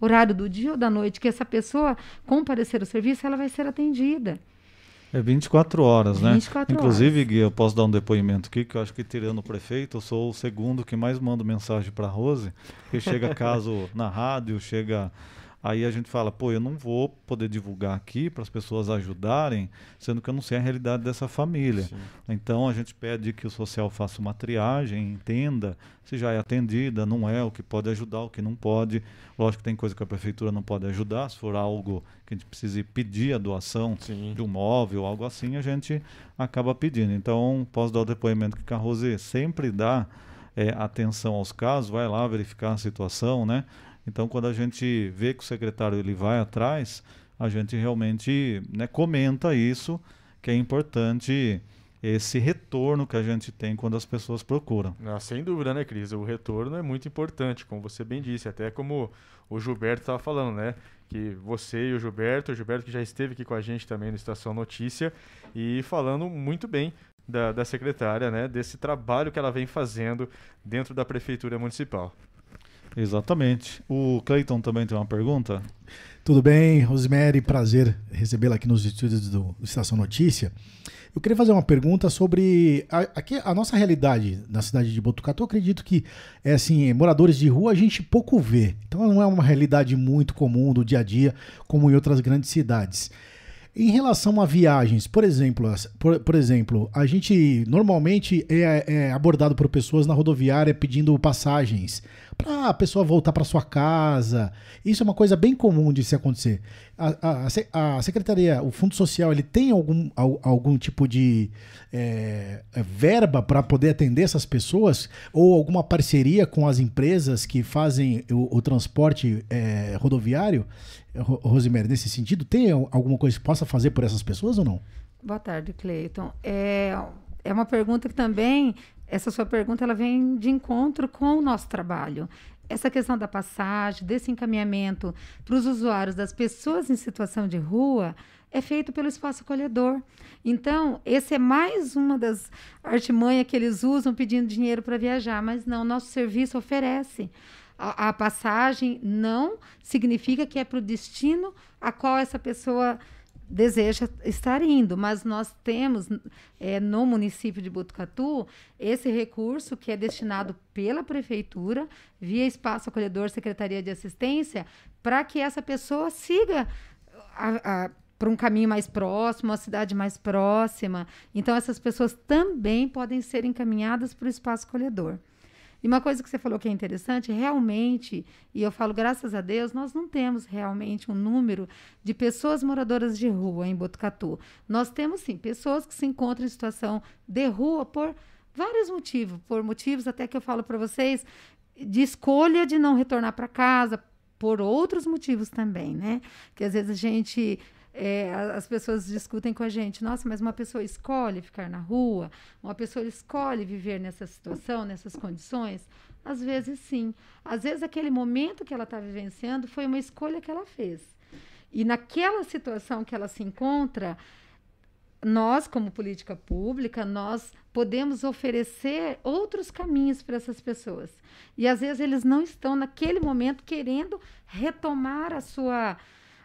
horário do dia ou da noite que essa pessoa comparecer ao serviço, ela vai ser atendida. É 24 horas, né? 24 Inclusive, horas. Gui, eu posso dar um depoimento aqui, que eu acho que tirando o prefeito, eu sou o segundo que mais manda mensagem para Rose, que chega caso na rádio, chega Aí a gente fala, pô, eu não vou poder divulgar aqui para as pessoas ajudarem, sendo que eu não sei a realidade dessa família. Sim. Então a gente pede que o social faça uma triagem, entenda se já é atendida, não é, o que pode ajudar, o que não pode. Lógico que tem coisa que a prefeitura não pode ajudar, se for algo que a gente precise pedir a doação Sim. de um móvel, algo assim, a gente acaba pedindo. Então, posso dar o depoimento que a Rose sempre dá é, atenção aos casos, vai lá verificar a situação, né? Então, quando a gente vê que o secretário ele vai atrás, a gente realmente né, comenta isso, que é importante esse retorno que a gente tem quando as pessoas procuram. Ah, sem dúvida, né, Cris? O retorno é muito importante, como você bem disse, até como o Gilberto estava falando, né? Que você e o Gilberto, o Gilberto que já esteve aqui com a gente também no Estação Notícia e falando muito bem da, da secretária, né? Desse trabalho que ela vem fazendo dentro da Prefeitura Municipal. Exatamente. O Cleiton também tem uma pergunta. Tudo bem, Rosemary, prazer recebê-la aqui nos estúdios do Estação Notícia. Eu queria fazer uma pergunta sobre a, aqui, a nossa realidade na cidade de Botucatu. Eu acredito que, é assim, moradores de rua a gente pouco vê. Então não é uma realidade muito comum do dia a dia, como em outras grandes cidades. Em relação a viagens, por exemplo, por, por exemplo, a gente normalmente é, é, abordado por pessoas na rodoviária pedindo passagens para a pessoa voltar para sua casa. Isso é uma coisa bem comum de se acontecer. A, a, a secretaria, o Fundo Social, ele tem algum, algum tipo de é, verba para poder atender essas pessoas ou alguma parceria com as empresas que fazem o, o transporte é, rodoviário? Rosemary, nesse sentido, tem alguma coisa que possa fazer por essas pessoas ou não? Boa tarde, Cleiton. É, é uma pergunta que também, essa sua pergunta, ela vem de encontro com o nosso trabalho. Essa questão da passagem, desse encaminhamento para os usuários das pessoas em situação de rua, é feito pelo espaço acolhedor. Então, esse é mais uma das artimanhas que eles usam pedindo dinheiro para viajar, mas não, nosso serviço oferece. A, a passagem não significa que é para o destino a qual essa pessoa deseja estar indo, mas nós temos é, no município de Botucatu esse recurso que é destinado pela prefeitura via espaço acolhedor Secretaria de Assistência para que essa pessoa siga para um caminho mais próximo, uma cidade mais próxima. Então essas pessoas também podem ser encaminhadas para o espaço acolhedor. E uma coisa que você falou que é interessante, realmente, e eu falo graças a Deus, nós não temos realmente um número de pessoas moradoras de rua em Botucatu. Nós temos sim pessoas que se encontram em situação de rua por vários motivos, por motivos até que eu falo para vocês de escolha de não retornar para casa, por outros motivos também, né? Que às vezes a gente é, as pessoas discutem com a gente, nossa, mas uma pessoa escolhe ficar na rua, uma pessoa escolhe viver nessa situação, nessas condições? Às vezes sim. Às vezes aquele momento que ela está vivenciando foi uma escolha que ela fez. E naquela situação que ela se encontra, nós, como política pública, nós podemos oferecer outros caminhos para essas pessoas. E às vezes eles não estão naquele momento querendo retomar a sua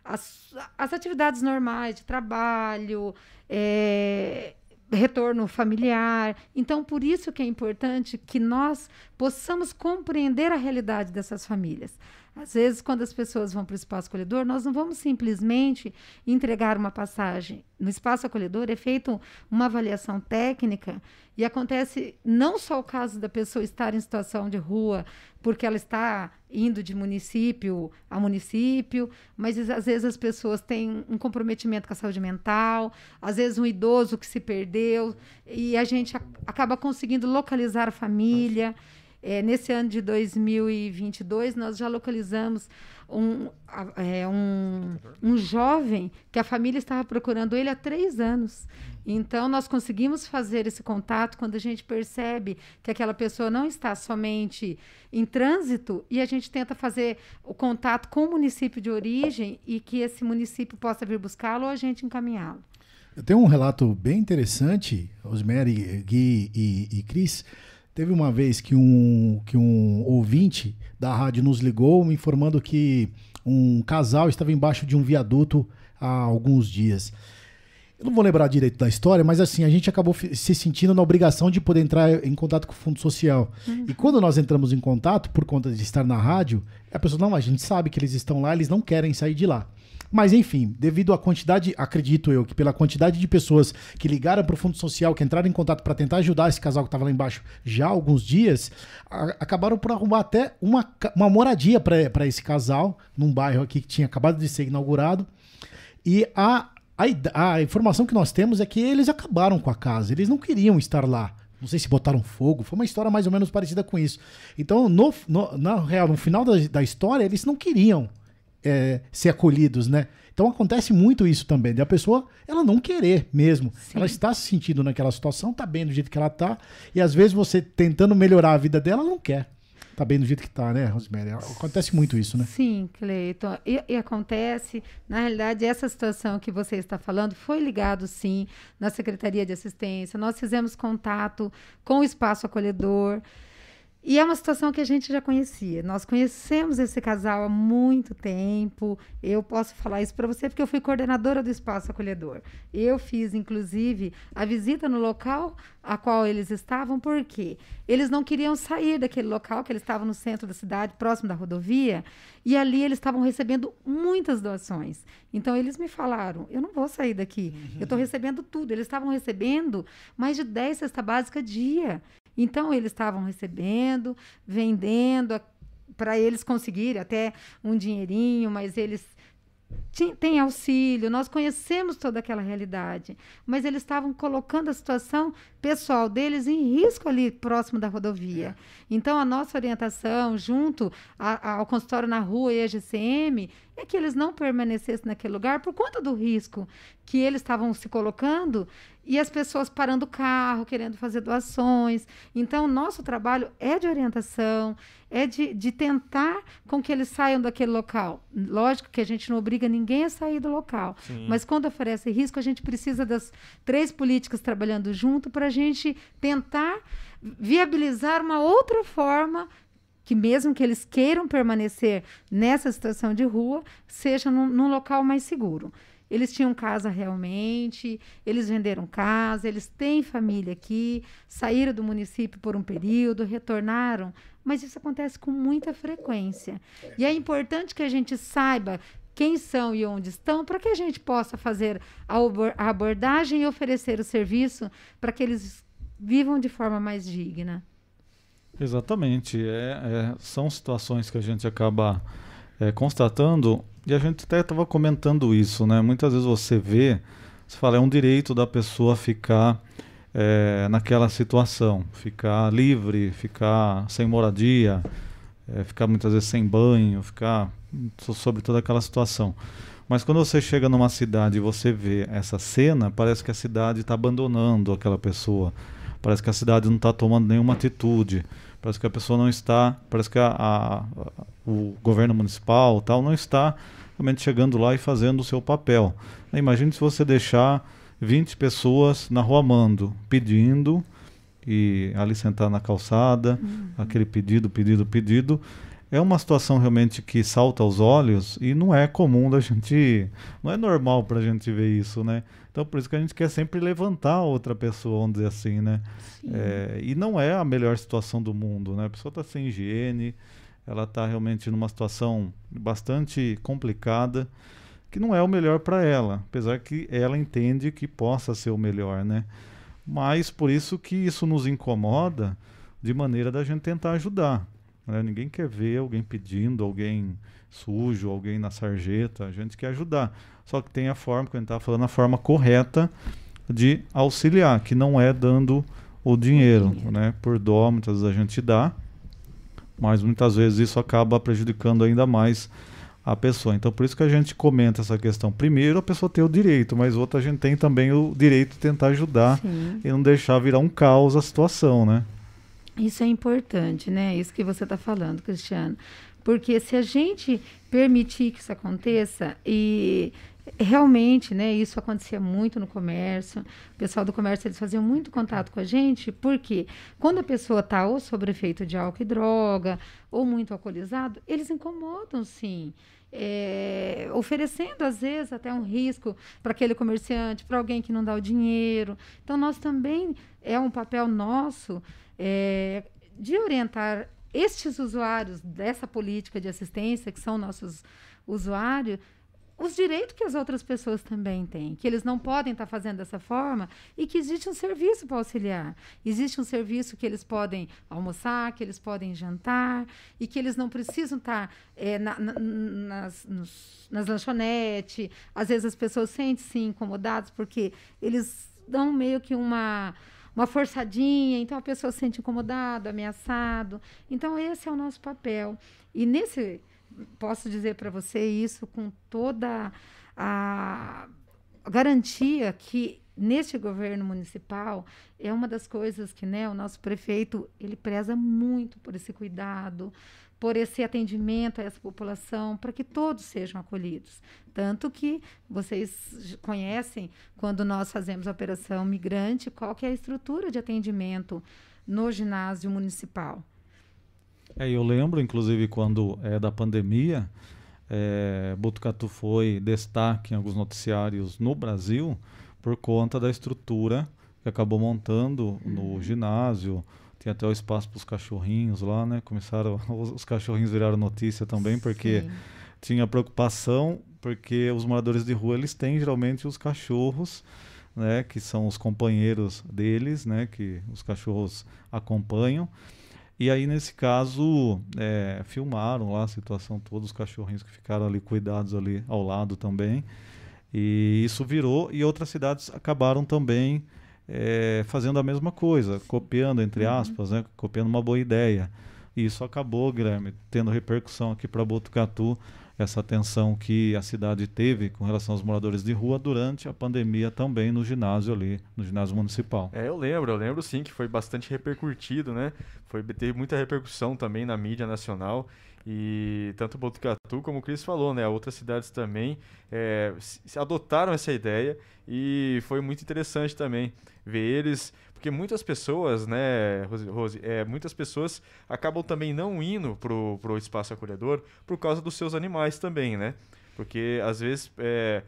as, as atividades normais de trabalho, é, retorno familiar. Então, por isso que é importante que nós possamos compreender a realidade dessas famílias. Às vezes, quando as pessoas vão para o espaço acolhedor, nós não vamos simplesmente entregar uma passagem. No espaço acolhedor é feita uma avaliação técnica e acontece não só o caso da pessoa estar em situação de rua, porque ela está indo de município a município, mas às vezes as pessoas têm um comprometimento com a saúde mental, às vezes um idoso que se perdeu, e a gente acaba conseguindo localizar a família. Nossa é, nesse ano de 2022, nós já localizamos um, é, um, um jovem que a família estava procurando ele há três anos. Então, nós conseguimos fazer esse contato quando a gente percebe que aquela pessoa não está somente em trânsito e a gente tenta fazer o contato com o município de origem e que esse município possa vir buscá-lo ou a gente encaminhá-lo. Eu tenho um relato bem interessante, Rosemary, Gui e, e Cris, Teve uma vez que um, que um ouvinte da rádio nos ligou me informando que um casal estava embaixo de um viaduto há alguns dias. Eu não vou lembrar direito da história, mas assim, a gente acabou se sentindo na obrigação de poder entrar em contato com o Fundo Social. Uhum. E quando nós entramos em contato, por conta de estar na rádio, a pessoa, não, a gente sabe que eles estão lá, eles não querem sair de lá. Mas enfim, devido à quantidade, acredito eu, que pela quantidade de pessoas que ligaram para o Fundo Social, que entraram em contato para tentar ajudar esse casal que estava lá embaixo já há alguns dias, a, acabaram por arrumar até uma, uma moradia para esse casal, num bairro aqui que tinha acabado de ser inaugurado. E a, a, a informação que nós temos é que eles acabaram com a casa, eles não queriam estar lá. Não sei se botaram fogo. Foi uma história mais ou menos parecida com isso. Então, no, no na real, no final da, da história, eles não queriam é, ser acolhidos, né? Então acontece muito isso também, da pessoa ela não querer mesmo. Sim. Ela está se sentindo naquela situação, tá bem do jeito que ela tá, e às vezes você tentando melhorar a vida dela, ela não quer. Tá bem do jeito que tá, né, Rosemary? Acontece muito isso, né? Sim, Cleiton. E, e, acontece, na realidade, essa situação que você está falando foi ligado, sim, na Secretaria de Assistência. Nós fizemos contato com o Espaço Acolhedor. E é uma situação que a gente já conhecia. Nós conhecemos esse casal há muito tempo. Eu posso falar isso para você porque eu fui coordenadora do espaço acolhedor. Eu fiz, inclusive, a visita no local a qual eles estavam, porque eles não queriam sair daquele local, que eles estavam no centro da cidade, próximo da rodovia, e ali eles estavam recebendo muitas doações. Então eles me falaram: eu não vou sair daqui, eu estou recebendo tudo. Eles estavam recebendo mais de 10 cesta básica dia. Então, eles estavam recebendo, vendendo, para eles conseguirem até um dinheirinho, mas eles tem auxílio, nós conhecemos toda aquela realidade, mas eles estavam colocando a situação pessoal deles em risco ali próximo da rodovia. Então, a nossa orientação, junto a, a, ao consultório na rua e a GCM, é que eles não permanecessem naquele lugar por conta do risco que eles estavam se colocando e as pessoas parando o carro, querendo fazer doações. Então, nosso trabalho é de orientação, é de, de tentar com que eles saiam daquele local. Lógico que a gente não obriga ninguém a sair do local, Sim. mas quando oferece risco, a gente precisa das três políticas trabalhando junto para a gente tentar viabilizar uma outra forma que mesmo que eles queiram permanecer nessa situação de rua, seja num, num local mais seguro. Eles tinham casa realmente, eles venderam casa, eles têm família aqui, saíram do município por um período, retornaram, mas isso acontece com muita frequência. E é importante que a gente saiba quem são e onde estão, para que a gente possa fazer a abordagem e oferecer o serviço para que eles vivam de forma mais digna. Exatamente. É, é, são situações que a gente acaba é, constatando, e a gente até estava comentando isso, né? Muitas vezes você vê, você fala, é um direito da pessoa ficar é, naquela situação, ficar livre, ficar sem moradia, é, ficar muitas vezes sem banho, ficar sobre toda aquela situação. Mas quando você chega numa cidade e você vê essa cena, parece que a cidade está abandonando aquela pessoa, parece que a cidade não está tomando nenhuma atitude. Parece que a pessoa não está, parece que a, a, o governo municipal tal não está realmente chegando lá e fazendo o seu papel. Imagine se você deixar 20 pessoas na rua Mando pedindo e ali sentar na calçada, uhum. aquele pedido, pedido, pedido. É uma situação realmente que salta aos olhos e não é comum da *laughs* gente, não é normal para a gente ver isso, né? Então por isso que a gente quer sempre levantar outra pessoa, vamos dizer assim, né? É, e não é a melhor situação do mundo, né? A pessoa está sem higiene, ela está realmente numa situação bastante complicada, que não é o melhor para ela, apesar que ela entende que possa ser o melhor, né? Mas por isso que isso nos incomoda de maneira da gente tentar ajudar. Né? Ninguém quer ver alguém pedindo, alguém sujo, alguém na sarjeta, a gente quer ajudar. Só que tem a forma, que a gente está falando, a forma correta de auxiliar, que não é dando o dinheiro, dinheiro. né? Por dó, muitas vezes a gente dá, mas muitas vezes isso acaba prejudicando ainda mais a pessoa. Então, por isso que a gente comenta essa questão. Primeiro, a pessoa tem o direito, mas outra, a gente tem também o direito de tentar ajudar Sim. e não deixar virar um caos a situação, né? Isso é importante, né? Isso que você está falando, Cristiano. Porque se a gente permitir que isso aconteça e realmente, né, isso acontecia muito no comércio. O pessoal do comércio eles faziam muito contato com a gente, porque quando a pessoa está ou sob efeito de álcool e droga, ou muito alcoolizado, eles incomodam sim. É, oferecendo às vezes até um risco para aquele comerciante, para alguém que não dá o dinheiro. Então, nós também é um papel nosso é, de orientar estes usuários dessa política de assistência, que são nossos usuários, os direitos que as outras pessoas também têm, que eles não podem estar fazendo dessa forma e que existe um serviço para auxiliar. Existe um serviço que eles podem almoçar, que eles podem jantar e que eles não precisam estar é, na, na, nas, nas lanchonetes. Às vezes as pessoas sentem-se incomodadas porque eles dão meio que uma uma forçadinha, então a pessoa se sente incomodada, ameaçado. Então esse é o nosso papel. E nesse posso dizer para você isso com toda a garantia que neste governo municipal é uma das coisas que né, o nosso prefeito ele preza muito por esse cuidado, por esse atendimento a essa população, para que todos sejam acolhidos. Tanto que vocês conhecem, quando nós fazemos a operação migrante, qual que é a estrutura de atendimento no ginásio municipal. É, eu lembro, inclusive, quando é da pandemia, é, Botucatu foi destaque em alguns noticiários no Brasil por conta da estrutura que acabou montando no uhum. ginásio, tem até o espaço para os cachorrinhos lá, né? Começaram, *laughs* os, os, cachorrinhos viraram notícia também, porque Sim. tinha preocupação, porque os moradores de rua, eles têm geralmente os cachorros, né? Que são os companheiros deles, né? Que os cachorros acompanham. E aí, nesse caso, é, filmaram lá a situação toda, os cachorrinhos que ficaram ali cuidados ali ao lado também. E isso virou, e outras cidades acabaram também é, fazendo a mesma coisa, copiando, entre uhum. aspas, né, copiando uma boa ideia. E isso acabou, Guilherme, tendo repercussão aqui para Botucatu, essa atenção que a cidade teve com relação aos moradores de rua durante a pandemia também no ginásio ali, no ginásio municipal. É, eu lembro, eu lembro sim que foi bastante repercutido, né? Foi, teve muita repercussão também na mídia nacional e tanto Botucatu, como o Cris falou, né, outras cidades também é, adotaram essa ideia e foi muito interessante também ver eles, porque muitas pessoas, né, Rose, é, muitas pessoas acabam também não indo pro, pro espaço acolhedor por causa dos seus animais também, né? Porque às vezes é,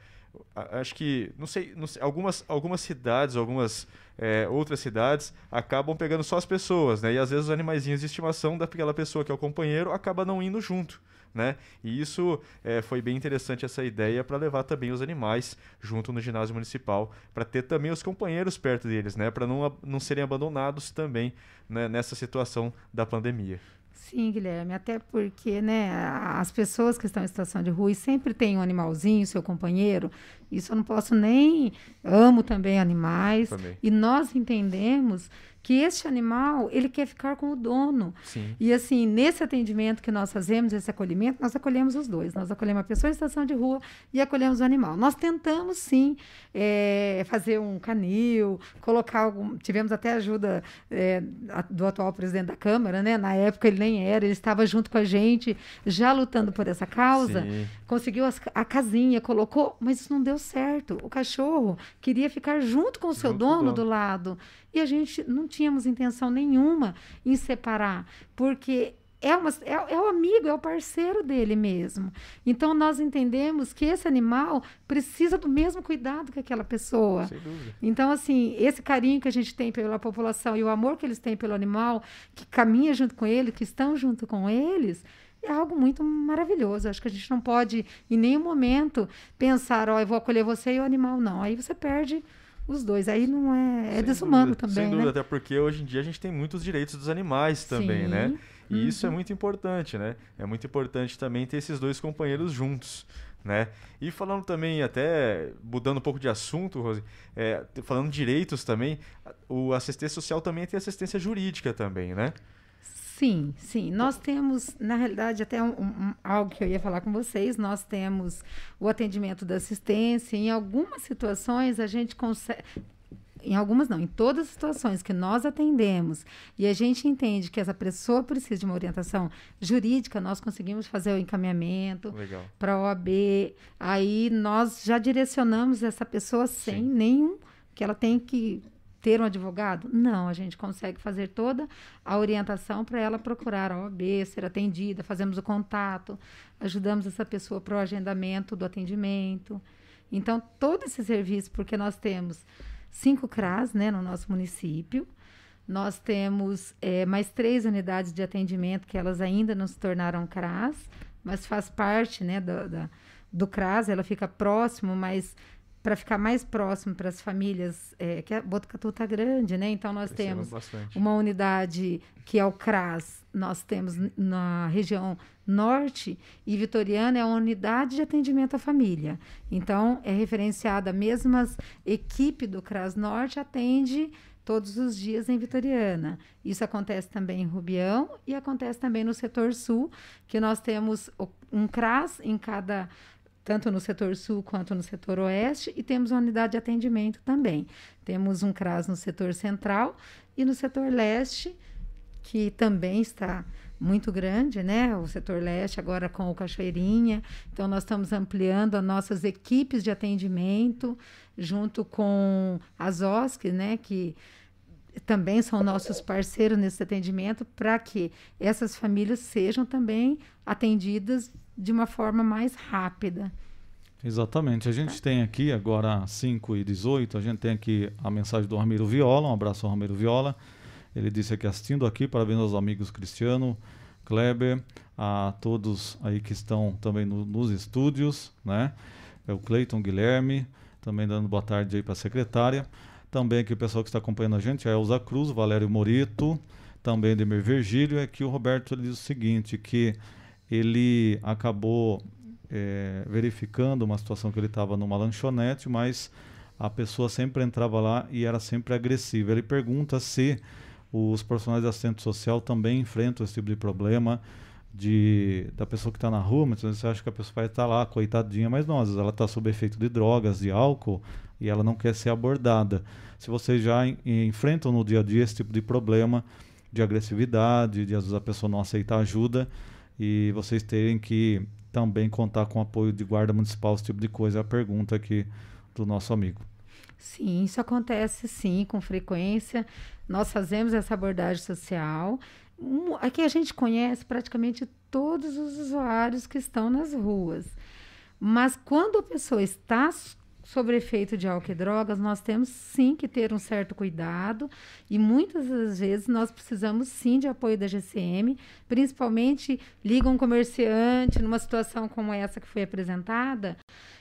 acho que não sei, não sei, algumas algumas cidades, algumas é, outras cidades acabam pegando só as pessoas, né? E às vezes os animaizinhos de estimação daquela pessoa que é o companheiro acaba não indo junto. Né? E isso é, foi bem interessante essa ideia para levar também os animais junto no ginásio municipal, para ter também os companheiros perto deles, né? Para não, não serem abandonados também né? nessa situação da pandemia. Sim, Guilherme, até porque né, as pessoas que estão em situação de rua e sempre tem um animalzinho, seu companheiro, isso eu não posso nem. Amo também animais. Também. E nós entendemos que este animal, ele quer ficar com o dono. Sim. E assim, nesse atendimento que nós fazemos, esse acolhimento, nós acolhemos os dois. Nós acolhemos a pessoa em situação de rua e acolhemos o animal. Nós tentamos, sim, é, fazer um canil, colocar algum... Tivemos até ajuda é, do atual presidente da Câmara, né? Na época ele nem era, ele estava junto com a gente, já lutando por essa causa. Sim. Conseguiu as, a casinha, colocou, mas isso não deu certo. O cachorro queria ficar junto com o seu dono, dono do lado. E a gente não tínhamos intenção nenhuma em separar, porque é, uma, é, é, o amigo, é o parceiro dele mesmo. Então nós entendemos que esse animal precisa do mesmo cuidado que aquela pessoa. Sem dúvida. Então, assim, esse carinho que a gente tem pela população e o amor que eles têm pelo animal, que caminha junto com ele, que estão junto com eles, é algo muito maravilhoso. Acho que a gente não pode, em nenhum momento, pensar, ó, oh, eu vou acolher você e o animal. Não. Aí você perde os dois. Aí não é. É desumano dúvida, também. Sem né? dúvida, né? até porque hoje em dia a gente tem muitos direitos dos animais também, Sim. né? E uhum. isso é muito importante, né? É muito importante também ter esses dois companheiros juntos. Né? E falando também, até mudando um pouco de assunto, Rose, é, falando direitos também, o assistência social também tem assistência jurídica também, né? Sim, sim. Nós temos, na realidade, até um, um, algo que eu ia falar com vocês, nós temos o atendimento da assistência. Em algumas situações, a gente consegue. Em algumas não, em todas as situações que nós atendemos e a gente entende que essa pessoa precisa de uma orientação jurídica, nós conseguimos fazer o encaminhamento para a OAB. Aí nós já direcionamos essa pessoa sem Sim. nenhum que ela tem que ter um advogado? Não, a gente consegue fazer toda a orientação para ela procurar a OAB, ser atendida, fazemos o contato, ajudamos essa pessoa para o agendamento do atendimento. Então, todo esse serviço, porque nós temos cinco CRAS né, no nosso município, nós temos é, mais três unidades de atendimento que elas ainda não se tornaram CRAS, mas faz parte né, do, da, do CRAS, ela fica próximo, mas para ficar mais próximo para as famílias, é, que a Botucatu está grande, né? Então nós temos bastante. uma unidade que é o CRAS, nós temos na região norte e Vitoriana é a unidade de atendimento à família. Então é referenciada a mesma equipe do CRAS Norte atende todos os dias em Vitoriana. Isso acontece também em Rubião e acontece também no setor sul, que nós temos um CRAS em cada tanto no setor sul quanto no setor oeste, e temos uma unidade de atendimento também. Temos um CRAS no setor central e no setor leste, que também está muito grande, né? O setor leste agora com o Cachoeirinha. Então nós estamos ampliando as nossas equipes de atendimento junto com as OSC, né, que também são nossos parceiros nesse atendimento para que essas famílias sejam também atendidas de uma forma mais rápida. Exatamente. A gente tem aqui, agora 5 e 18, a gente tem aqui a mensagem do Ramiro Viola. Um abraço ao Ramiro Viola. Ele disse aqui assistindo aqui, parabéns aos amigos Cristiano, Kleber, a todos aí que estão também no, nos estúdios, né? É o Cleiton Guilherme, também dando boa tarde aí para a secretária. Também aqui o pessoal que está acompanhando a gente, a Elza Cruz, Valério Morito, também de Emir Virgílio, é que o Roberto diz o seguinte, que ele acabou é, verificando uma situação que ele estava numa lanchonete, mas a pessoa sempre entrava lá e era sempre agressiva. Ele pergunta se os profissionais de assistente social também enfrentam esse tipo de problema de da pessoa que está na rua, mas você acha que a pessoa vai estar tá lá, coitadinha, mas não, às vezes ela está sob efeito de drogas, de álcool, e ela não quer ser abordada. Se vocês já em, enfrentam no dia a dia esse tipo de problema de agressividade, de às vezes a pessoa não aceitar ajuda, e vocês terem que também contar com apoio de guarda municipal, esse tipo de coisa, é a pergunta aqui do nosso amigo. Sim, isso acontece sim, com frequência. Nós fazemos essa abordagem social. Aqui a gente conhece praticamente todos os usuários que estão nas ruas. Mas quando a pessoa está sobre efeito de álcool e drogas, nós temos sim que ter um certo cuidado e muitas das vezes nós precisamos sim de apoio da GCM, principalmente liga um comerciante numa situação como essa que foi apresentada.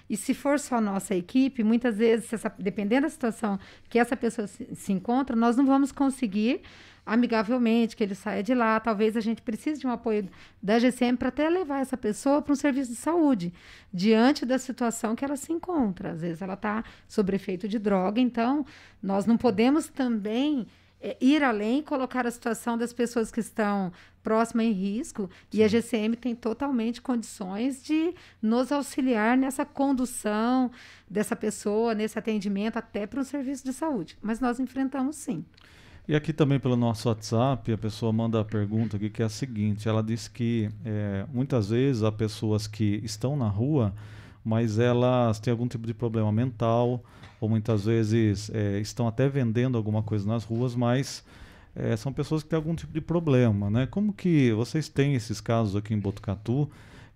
E se for só nossa equipe, muitas vezes, essa, dependendo da situação que essa pessoa se, se encontra, nós não vamos conseguir amigavelmente, que ele saia de lá. Talvez a gente precise de um apoio da GCM para até levar essa pessoa para um serviço de saúde, diante da situação que ela se encontra. Às vezes ela está sob efeito de droga, então nós não podemos também é, ir além e colocar a situação das pessoas que estão próximas em risco. Sim. E a GCM tem totalmente condições de nos auxiliar nessa condução dessa pessoa, nesse atendimento, até para um serviço de saúde. Mas nós enfrentamos sim. E aqui também pelo nosso WhatsApp, a pessoa manda a pergunta aqui que é a seguinte: ela diz que é, muitas vezes há pessoas que estão na rua, mas elas têm algum tipo de problema mental, ou muitas vezes é, estão até vendendo alguma coisa nas ruas, mas é, são pessoas que têm algum tipo de problema, né? Como que vocês têm esses casos aqui em Botucatu,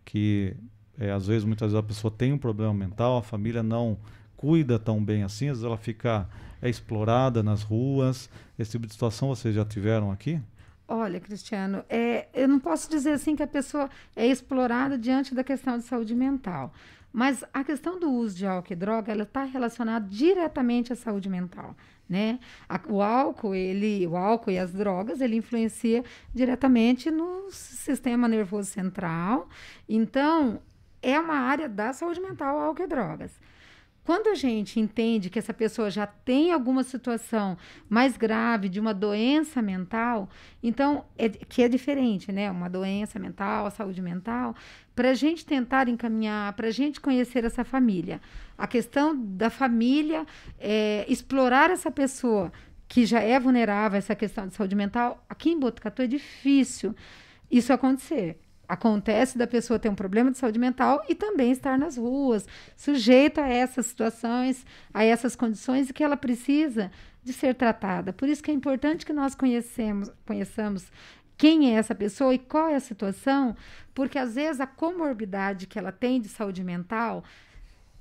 que é, às vezes, muitas vezes a pessoa tem um problema mental, a família não cuida tão bem assim, às vezes ela fica é explorada nas ruas? Esse tipo de situação vocês já tiveram aqui? Olha, Cristiano, é, eu não posso dizer assim que a pessoa é explorada diante da questão de saúde mental. Mas a questão do uso de álcool e droga, ela está relacionada diretamente à saúde mental, né? A, o álcool, ele, o álcool e as drogas, ele influencia diretamente no sistema nervoso central. Então, é uma área da saúde mental, álcool e drogas. Quando a gente entende que essa pessoa já tem alguma situação mais grave de uma doença mental, então, é, que é diferente, né? Uma doença mental, a saúde mental, para a gente tentar encaminhar, para a gente conhecer essa família. A questão da família, é, explorar essa pessoa que já é vulnerável a essa questão de saúde mental, aqui em Botucatu é difícil isso acontecer acontece da pessoa ter um problema de saúde mental e também estar nas ruas, sujeita a essas situações, a essas condições e que ela precisa de ser tratada. Por isso que é importante que nós conhecemos, conheçamos quem é essa pessoa e qual é a situação, porque às vezes a comorbidade que ela tem de saúde mental,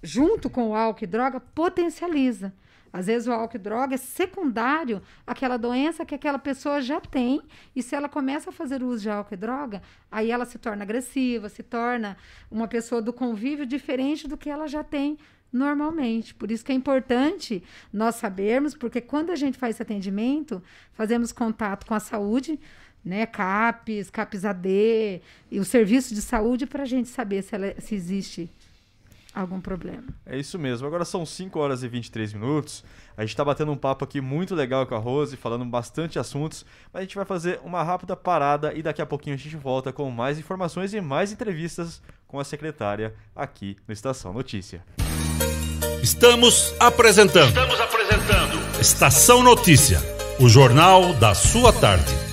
junto com o álcool e droga, potencializa. Às vezes o álcool e droga é secundário àquela doença que aquela pessoa já tem. E se ela começa a fazer uso de álcool e droga, aí ela se torna agressiva, se torna uma pessoa do convívio diferente do que ela já tem normalmente. Por isso que é importante nós sabermos, porque quando a gente faz esse atendimento, fazemos contato com a saúde, né, CAPES, CAPES AD e o serviço de saúde para a gente saber se, ela, se existe algum problema. É isso mesmo. Agora são 5 horas e 23 minutos. A gente está batendo um papo aqui muito legal com a Rose, falando bastante assuntos, mas a gente vai fazer uma rápida parada e daqui a pouquinho a gente volta com mais informações e mais entrevistas com a secretária aqui no Estação Notícia. Estamos apresentando. Estamos apresentando. Estação Notícia, o jornal da sua tarde.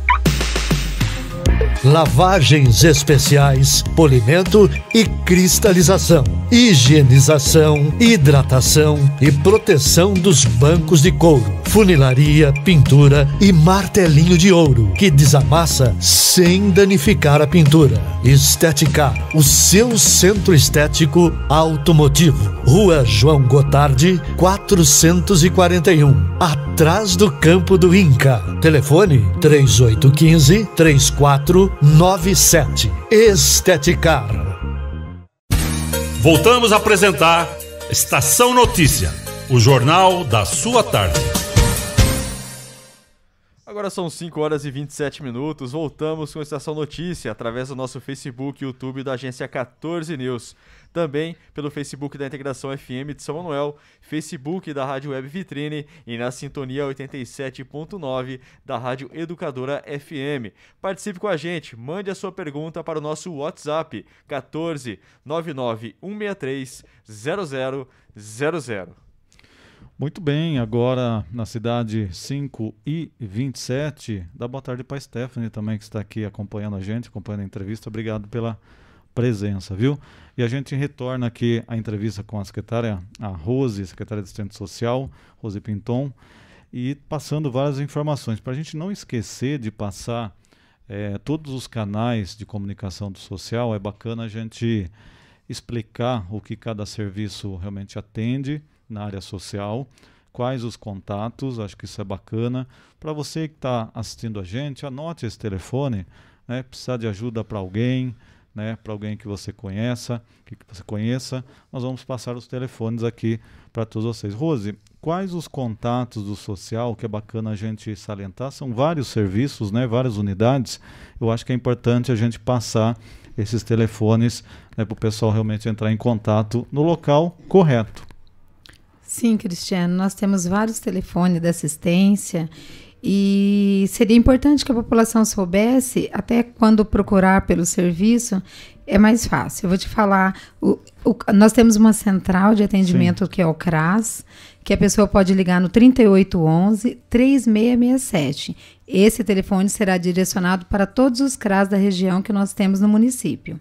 lavagens especiais, polimento e cristalização, higienização, hidratação e proteção dos bancos de couro, funilaria, pintura e martelinho de ouro que desamassa sem danificar a pintura. Esteticar, o seu centro estético automotivo. Rua João Gotardi, 441, atrás do campo do Inca. Telefone 3815 34 97. Esteticar. Voltamos a apresentar Estação Notícia, o jornal da sua tarde. Agora são 5 horas e 27 minutos. Voltamos com a Estação Notícia através do nosso Facebook e YouTube da agência 14 News também pelo Facebook da Integração FM de São Manuel, Facebook da Rádio Web Vitrine e na sintonia 87.9 da Rádio Educadora FM. Participe com a gente, mande a sua pergunta para o nosso WhatsApp 14 99 163 0000. Muito bem, agora na cidade 5 e 27, dá boa tarde para a Stephanie também que está aqui acompanhando a gente, acompanhando a entrevista. Obrigado pela presença, viu? E a gente retorna aqui a entrevista com a secretária, a Rose, secretária de Assistente Social, Rose Pinton, e passando várias informações. Para a gente não esquecer de passar é, todos os canais de comunicação do social, é bacana a gente explicar o que cada serviço realmente atende na área social, quais os contatos, acho que isso é bacana. Para você que está assistindo a gente, anote esse telefone, né, precisar de ajuda para alguém, né, para alguém que você conheça, que você conheça, nós vamos passar os telefones aqui para todos vocês. Rose, quais os contatos do social que é bacana a gente salientar? São vários serviços, né, várias unidades. Eu acho que é importante a gente passar esses telefones né, para o pessoal realmente entrar em contato no local correto. Sim, Cristiano, nós temos vários telefones de assistência e seria importante que a população soubesse, até quando procurar pelo serviço, é mais fácil. Eu vou te falar, o, o, nós temos uma central de atendimento Sim. que é o CRAS, que a pessoa pode ligar no 3811 3667. Esse telefone será direcionado para todos os CRAS da região que nós temos no município.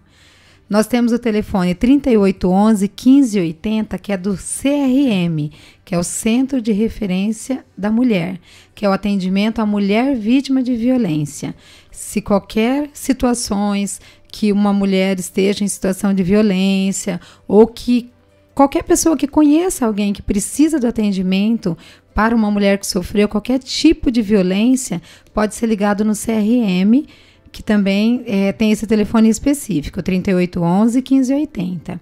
Nós temos o telefone 3811 1580, que é do CRM, que é o Centro de Referência da Mulher, que é o atendimento à mulher vítima de violência. se qualquer situações que uma mulher esteja em situação de violência ou que qualquer pessoa que conheça alguém que precisa do atendimento para uma mulher que sofreu qualquer tipo de violência, pode ser ligado no CRM, que também é, tem esse telefone específico, 3811 1580.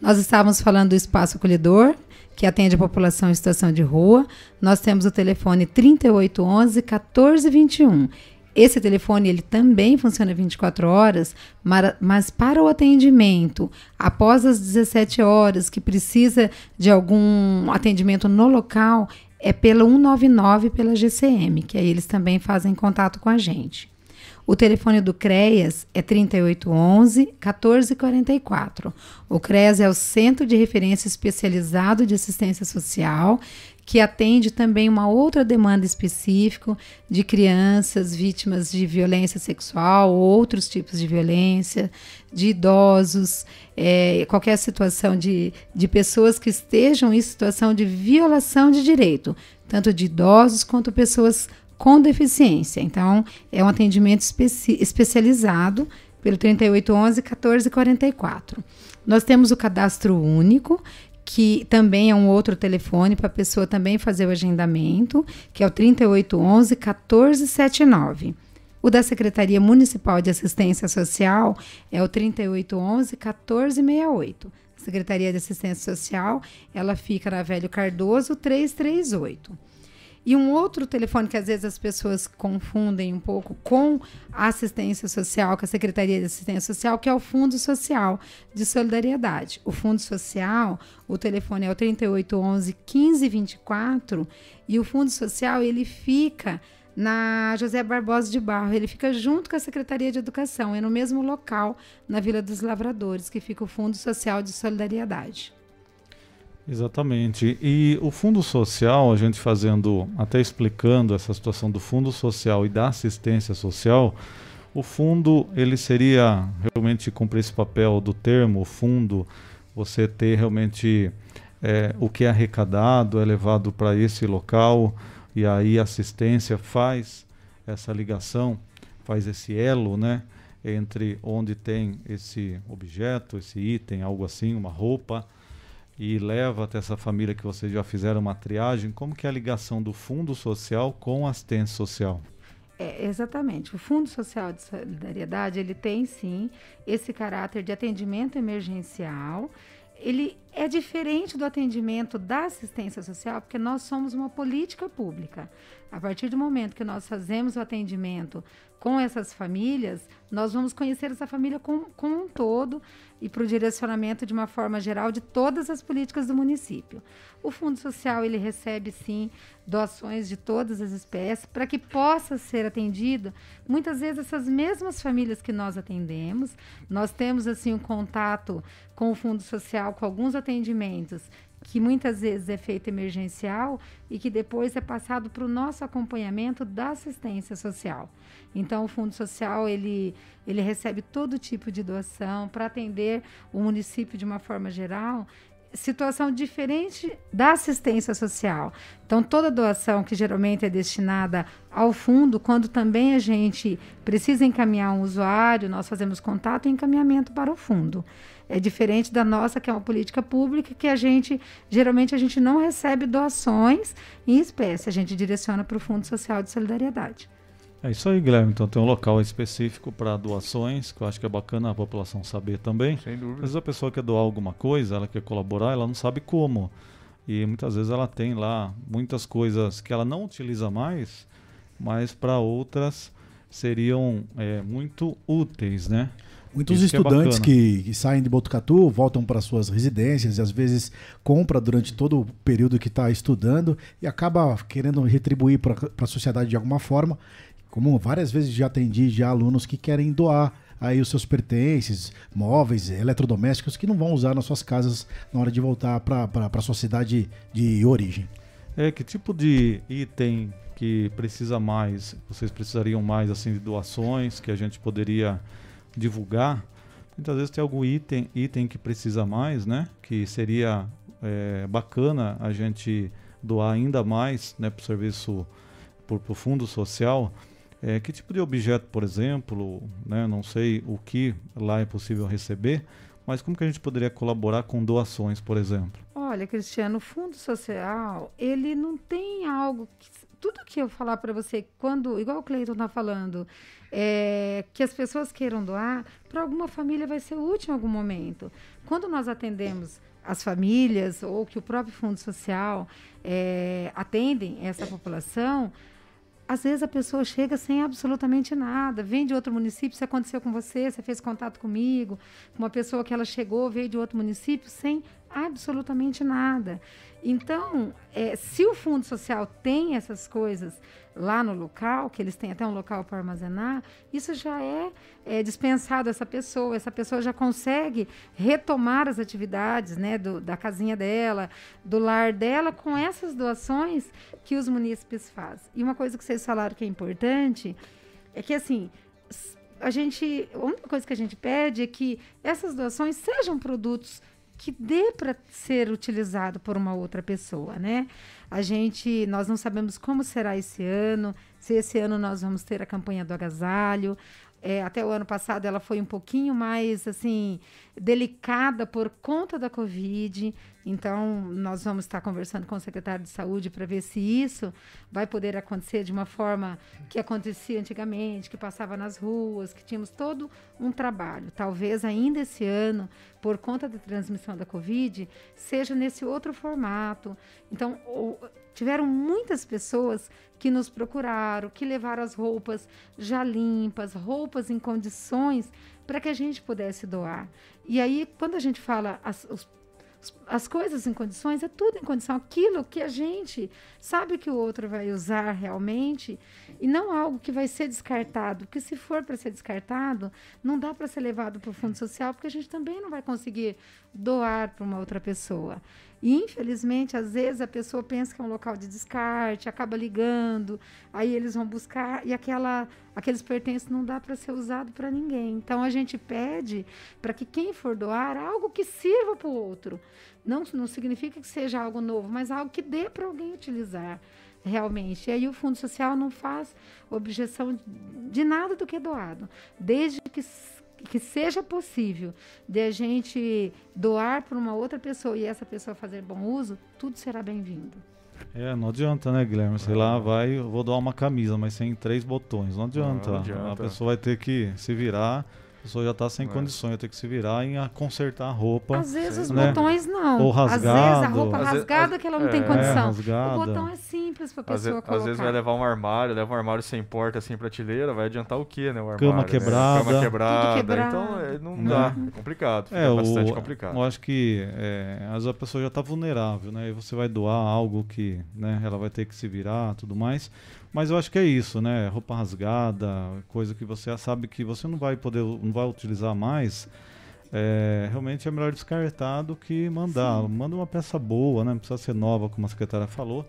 Nós estávamos falando do espaço acolhedor, que atende a população em situação de rua. Nós temos o telefone 3811 1421. Esse telefone ele também funciona 24 horas, mas para o atendimento após as 17 horas, que precisa de algum atendimento no local, é pelo 199 pela GCM, que aí eles também fazem contato com a gente. O telefone do CREAS é 3811 1444. O CREAS é o Centro de Referência Especializado de Assistência Social que atende também uma outra demanda específica de crianças vítimas de violência sexual, outros tipos de violência, de idosos, é, qualquer situação de, de pessoas que estejam em situação de violação de direito, tanto de idosos quanto pessoas com deficiência. Então, é um atendimento especi especializado pelo 3811 1444. Nós temos o cadastro único, que também é um outro telefone para a pessoa também fazer o agendamento, que é o 3811 1479. O da Secretaria Municipal de Assistência Social é o 3811 1468. A Secretaria de Assistência Social, ela fica na Velho Cardoso 338. E um outro telefone que às vezes as pessoas confundem um pouco com a assistência social, com a Secretaria de Assistência Social, que é o Fundo Social de Solidariedade. O Fundo Social, o telefone é o 3811 1524 e o Fundo Social ele fica na José Barbosa de Barro. Ele fica junto com a Secretaria de Educação, é no mesmo local, na Vila dos Lavradores, que fica o Fundo Social de Solidariedade. Exatamente. E o Fundo Social, a gente fazendo, até explicando essa situação do Fundo Social e da assistência social, o fundo ele seria realmente cumprir esse papel do termo fundo, você ter realmente é, o que é arrecadado é levado para esse local e aí a assistência faz essa ligação, faz esse elo, né, entre onde tem esse objeto, esse item, algo assim, uma roupa e leva até essa família que vocês já fizeram uma triagem, como que é a ligação do Fundo Social com a assistência social? É, exatamente. O Fundo Social de Solidariedade, ele tem sim esse caráter de atendimento emergencial. Ele é diferente do atendimento da assistência social, porque nós somos uma política pública. A partir do momento que nós fazemos o atendimento com essas famílias, nós vamos conhecer essa família como, como um todo e para o direcionamento de uma forma geral de todas as políticas do município. O Fundo Social ele recebe sim doações de todas as espécies para que possa ser atendido muitas vezes essas mesmas famílias que nós atendemos. Nós temos assim um contato com o Fundo Social com alguns atendimentos que muitas vezes é feito emergencial e que depois é passado para o nosso acompanhamento da assistência social. Então, o Fundo Social ele, ele recebe todo tipo de doação para atender o município de uma forma geral situação diferente da assistência social. Então, toda doação que geralmente é destinada ao fundo, quando também a gente precisa encaminhar um usuário, nós fazemos contato e encaminhamento para o fundo. É diferente da nossa, que é uma política pública, que a gente, geralmente, a gente não recebe doações em espécie, a gente direciona para o Fundo Social de Solidariedade. É isso aí, Guilherme. Então tem um local específico para doações, que eu acho que é bacana a população saber também. Sem dúvida. Às vezes a pessoa quer doar alguma coisa, ela quer colaborar, ela não sabe como. E muitas vezes ela tem lá muitas coisas que ela não utiliza mais, mas para outras seriam é, muito úteis, né? Muitos Isso estudantes que, é que, saem de Botucatu voltam para suas residências e às vezes compra durante todo o período que está estudando e acaba querendo retribuir para a sociedade de alguma forma. Como várias vezes já atendi já alunos que querem doar aí os seus pertences, móveis, eletrodomésticos que não vão usar nas suas casas na hora de voltar para a sua cidade de origem. É, que tipo de item que precisa mais, vocês precisariam mais assim de doações que a gente poderia divulgar, muitas vezes tem algum item, item que precisa mais, né? Que seria é, bacana a gente doar ainda mais né, para o serviço, para o fundo social. É, que tipo de objeto, por exemplo, né, não sei o que lá é possível receber, mas como que a gente poderia colaborar com doações, por exemplo? Olha, Cristiano, o Fundo Social, ele não tem algo que, tudo que eu falar para você, quando, igual o Cleiton está falando, é, que as pessoas queiram doar, para alguma família vai ser útil em algum momento. Quando nós atendemos as famílias ou que o próprio Fundo Social é, atendem essa população, às vezes a pessoa chega sem absolutamente nada, vem de outro município, se aconteceu com você, você fez contato comigo, uma pessoa que ela chegou, veio de outro município sem absolutamente nada. Então, é, se o Fundo Social tem essas coisas lá no local, que eles têm até um local para armazenar, isso já é, é dispensado essa pessoa. Essa pessoa já consegue retomar as atividades né, do, da casinha dela, do lar dela, com essas doações que os munícipes fazem. E uma coisa que vocês falaram que é importante é que, assim, a gente, a única coisa que a gente pede é que essas doações sejam produtos que dê para ser utilizado por uma outra pessoa, né? A gente, nós não sabemos como será esse ano, se esse ano nós vamos ter a campanha do agasalho. É, até o ano passado ela foi um pouquinho mais assim delicada por conta da Covid. Então, nós vamos estar conversando com o secretário de saúde para ver se isso vai poder acontecer de uma forma que acontecia antigamente, que passava nas ruas, que tínhamos todo um trabalho. Talvez ainda esse ano, por conta da transmissão da Covid, seja nesse outro formato. Então, tiveram muitas pessoas que nos procuraram, que levaram as roupas já limpas, roupas em condições para que a gente pudesse doar. E aí, quando a gente fala as, os as coisas em condições, é tudo em condição. Aquilo que a gente sabe que o outro vai usar realmente e não algo que vai ser descartado. Porque se for para ser descartado, não dá para ser levado para o fundo social, porque a gente também não vai conseguir doar para uma outra pessoa. E, infelizmente, às vezes a pessoa pensa que é um local de descarte, acaba ligando, aí eles vão buscar e aquela, aqueles pertences não dá para ser usado para ninguém. Então, a gente pede para que quem for doar, algo que sirva para o outro. Não, não significa que seja algo novo, mas algo que dê para alguém utilizar realmente. E aí o Fundo Social não faz objeção de nada do que é doado, desde que que seja possível de a gente doar para uma outra pessoa e essa pessoa fazer bom uso, tudo será bem-vindo. É, não adianta, né, Guilherme? Sei lá, vai, eu vou doar uma camisa, mas sem três botões. Não adianta. Não, não adianta. A pessoa vai ter que se virar a pessoa já está sem é. condições, ter que se virar em consertar a roupa. Às vezes os né? botões não. Ou rasgado. Às vezes a roupa às rasgada vezes, que ela não é, tem condição. É, o botão é simples para a pessoa às colocar. Às vezes vai levar um armário, leva um armário sem porta, assim, prateleira, vai adiantar o quê, né? O armário, Cama quebrada. Né? Cama quebrada. quebrado. Então é, não dá, é complicado. Fica é, bastante o, complicado. Eu acho que é, às vezes a pessoa já está vulnerável, né? E você vai doar algo que né, ela vai ter que se virar tudo mais. Mas eu acho que é isso, né? Roupa rasgada, coisa que você sabe que você não vai poder, não vai utilizar mais. É, realmente é melhor descartar do que mandar. Sim. Manda uma peça boa, né? Não precisa ser nova, como a secretária falou,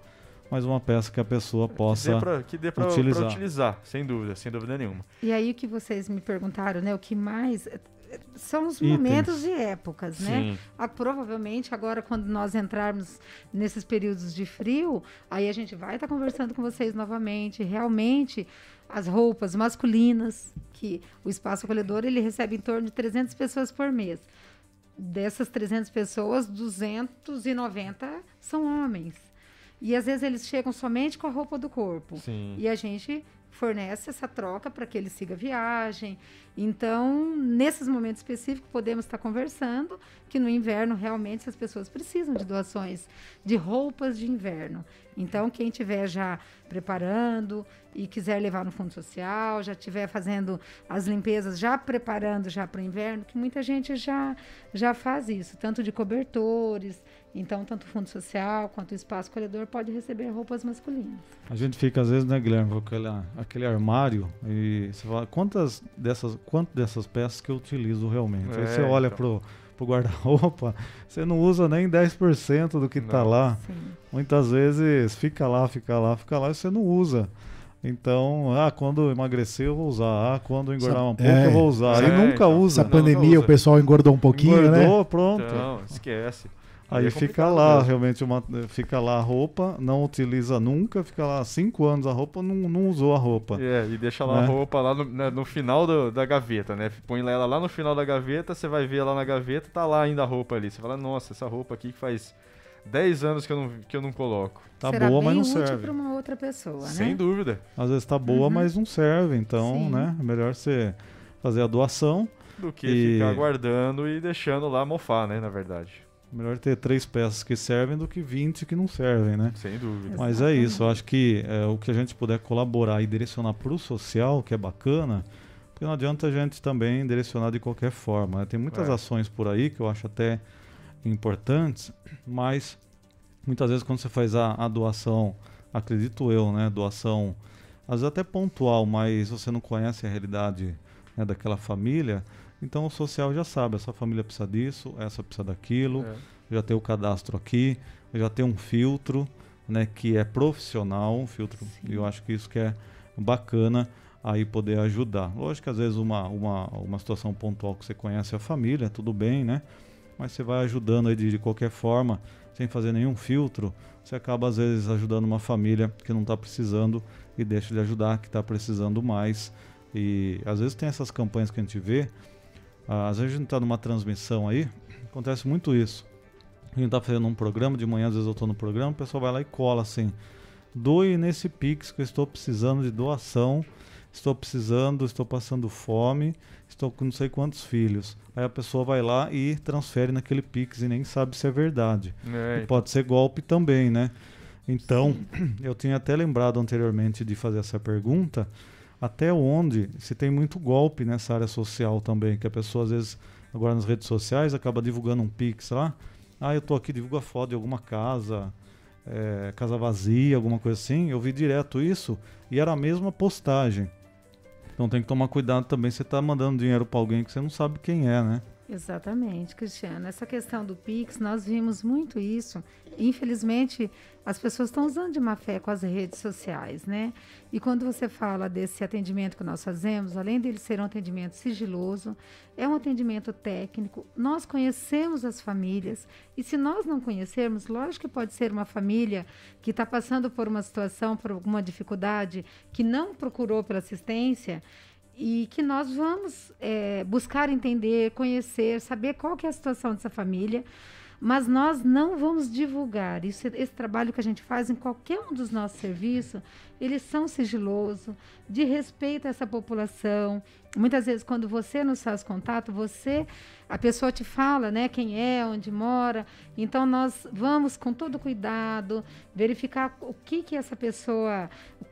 mas uma peça que a pessoa possa que dê pra, utilizar. utilizar, sem dúvida, sem dúvida nenhuma. E aí o que vocês me perguntaram, né? O que mais são os momentos e épocas, né? Ah, provavelmente agora quando nós entrarmos nesses períodos de frio, aí a gente vai estar tá conversando com vocês novamente. Realmente as roupas masculinas, que o espaço acolhedor ele recebe em torno de 300 pessoas por mês. Dessas 300 pessoas, 290 são homens. E às vezes eles chegam somente com a roupa do corpo. Sim. E a gente fornece essa troca para que ele siga a viagem. Então, nesses momentos específicos, podemos estar conversando que no inverno realmente as pessoas precisam de doações de roupas de inverno. Então, quem estiver já preparando e quiser levar no fundo social, já estiver fazendo as limpezas, já preparando já para o inverno, que muita gente já já faz isso, tanto de cobertores, então, tanto o Fundo Social quanto o Espaço Acolhedor pode receber roupas masculinas. A gente fica, às vezes, né, Guilherme, com aquele, aquele armário e você fala, quantas dessas, quantas dessas peças que eu utilizo realmente? É, Aí você olha então. pro, pro guarda-roupa, *laughs* você não usa nem 10% do que está lá. Sim. Muitas vezes fica lá, fica lá, fica lá e você não usa. Então, ah, quando emagrecer eu vou usar, ah, quando engordar um pouco é, eu vou usar. É, Aí nunca então, usa. Essa pandemia usa. o pessoal engordou um pouquinho, Engordou, né? pronto. Então, esquece. Aí, é fica lá, mesmo. realmente, uma, fica lá a roupa, não utiliza nunca, fica lá cinco anos a roupa, não, não usou a roupa. É, e deixa lá Né? a roupa lá no, né, no final do- da gaveta, né? Põe ela lá no final da gaveta, você vai ver lá na gaveta, tá lá ainda a roupa ali. Você fala, nossa, essa roupa aqui que faz 10 anos que eu não, que eu não coloco. Tá Será boa, bem mas não útil serve. para uma outra pessoa, Sem né? dúvida. Às vezes tá boa, Uhum. mas não serve, então, Sim. né? É melhor você fazer a doação. Do que E- ficar guardando e deixando lá mofar, né? Na verdade. Melhor ter três peças que servem do que 20 que não servem, né? Sem dúvida. Mas é isso, eu acho que é, o que a gente puder colaborar e direcionar para o social, que é bacana, porque não adianta a gente também direcionar de qualquer forma. né? Tem muitas É. ações por aí que eu acho até importantes, mas muitas vezes quando você faz a, a doação, acredito eu, né? Doação, às vezes até pontual, mas você não conhece a realidade né, daquela família, então o social já sabe, essa família precisa disso, essa precisa daquilo, É. já tem o cadastro aqui, já tem um filtro, né, que é profissional, um filtro, e eu acho que isso que é bacana aí poder ajudar. Lógico que às vezes uma, uma, uma situação pontual que você conhece a família, tudo bem, né? Mas você vai ajudando aí de, de qualquer forma, sem fazer nenhum filtro, você acaba às vezes ajudando uma família que não está precisando e deixa de ajudar que está precisando mais. E às vezes tem essas campanhas que a gente vê, às vezes a gente está numa transmissão aí, acontece muito isso. A gente tá fazendo um programa, de manhã às vezes eu tô no programa, o pessoal vai lá e cola assim. Doe nesse Pix que eu estou precisando de doação, estou precisando, estou passando fome, estou com não sei quantos filhos. Aí a pessoa vai lá e transfere naquele Pix e nem sabe se é verdade. É, E pode ser golpe também, né? Então, *clears throat* eu tinha até lembrado anteriormente de fazer essa pergunta, até onde se tem muito golpe nessa área social também, que a pessoa às vezes, agora nas redes sociais, acaba divulgando um Pix lá, ah, eu tô aqui, divulga foto de alguma casa, é, casa vazia, alguma coisa assim, eu vi direto isso e era a mesma postagem. Então tem que tomar cuidado também, você tá mandando dinheiro para alguém que você não sabe quem é, né? Exatamente, Cristiano. Essa questão do Pix, nós vimos muito isso. Infelizmente, as pessoas estão usando de má fé com as redes sociais, né? E quando você fala desse atendimento que nós fazemos, além dele ser um atendimento sigiloso, é um atendimento técnico. Nós conhecemos as famílias e se nós não conhecermos, lógico que pode ser uma família que está passando por uma situação, por alguma dificuldade, que não procurou pela assistência e que nós vamos é, buscar entender, conhecer, saber qual que é a situação dessa família, mas nós não vamos divulgar. Isso, esse trabalho que a gente faz em qualquer um dos nossos serviços, eles são sigilosos, de respeito a essa população. Muitas vezes, quando você nos faz contato, você, a pessoa te fala, né, quem é, onde mora. Então, nós vamos com todo cuidado verificar o que que essa pessoa,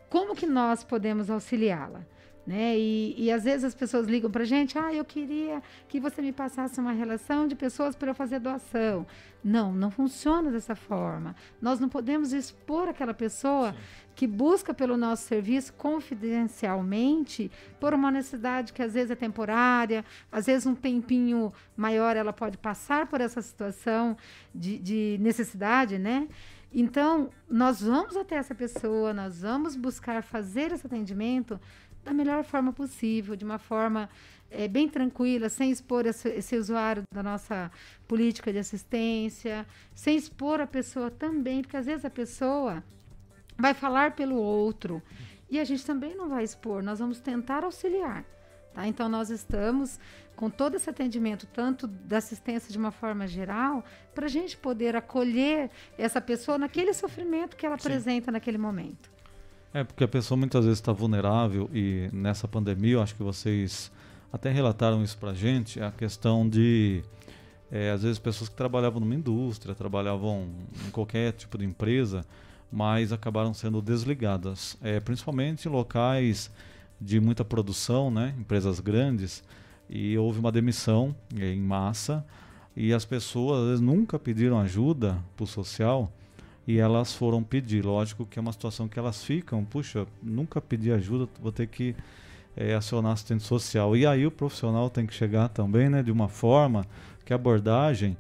como que nós podemos auxiliá-la. Né? E, e às vezes as pessoas ligam para a gente, ah, eu queria que você me passasse uma relação de pessoas para eu fazer doação. Não, não funciona dessa forma. Nós não podemos expor aquela pessoa que busca pelo nosso serviço confidencialmente por uma necessidade que às vezes é temporária, às vezes um tempinho maior ela pode passar por essa situação de, de necessidade, né? Então, nós vamos até essa pessoa, nós vamos buscar fazer esse atendimento da melhor forma possível, de uma forma é, bem tranquila, sem expor esse, esse, usuário da nossa política de assistência, sem expor a pessoa também, porque às vezes a pessoa vai falar pelo outro e a gente também não vai expor, nós vamos tentar auxiliar. Tá? Então, nós estamos com todo esse atendimento, tanto da assistência de uma forma geral, para a gente poder acolher essa pessoa naquele sofrimento que ela Sim. apresenta naquele momento. É, porque a pessoa muitas vezes está vulnerável e nessa pandemia, eu acho que vocês até relataram isso para gente, a questão de, é, às vezes, pessoas que trabalhavam numa indústria, trabalhavam em qualquer tipo de empresa, mas acabaram sendo desligadas, é, principalmente em locais de muita produção, né, empresas grandes, e houve uma demissão é, em massa, e as pessoas às vezes nunca pediram ajuda para o social, e elas foram pedir. Lógico que é uma situação que elas ficam, puxa, nunca pedi ajuda, vou ter que é, acionar assistente social. E aí o profissional tem que chegar também, né, de uma forma que a abordagem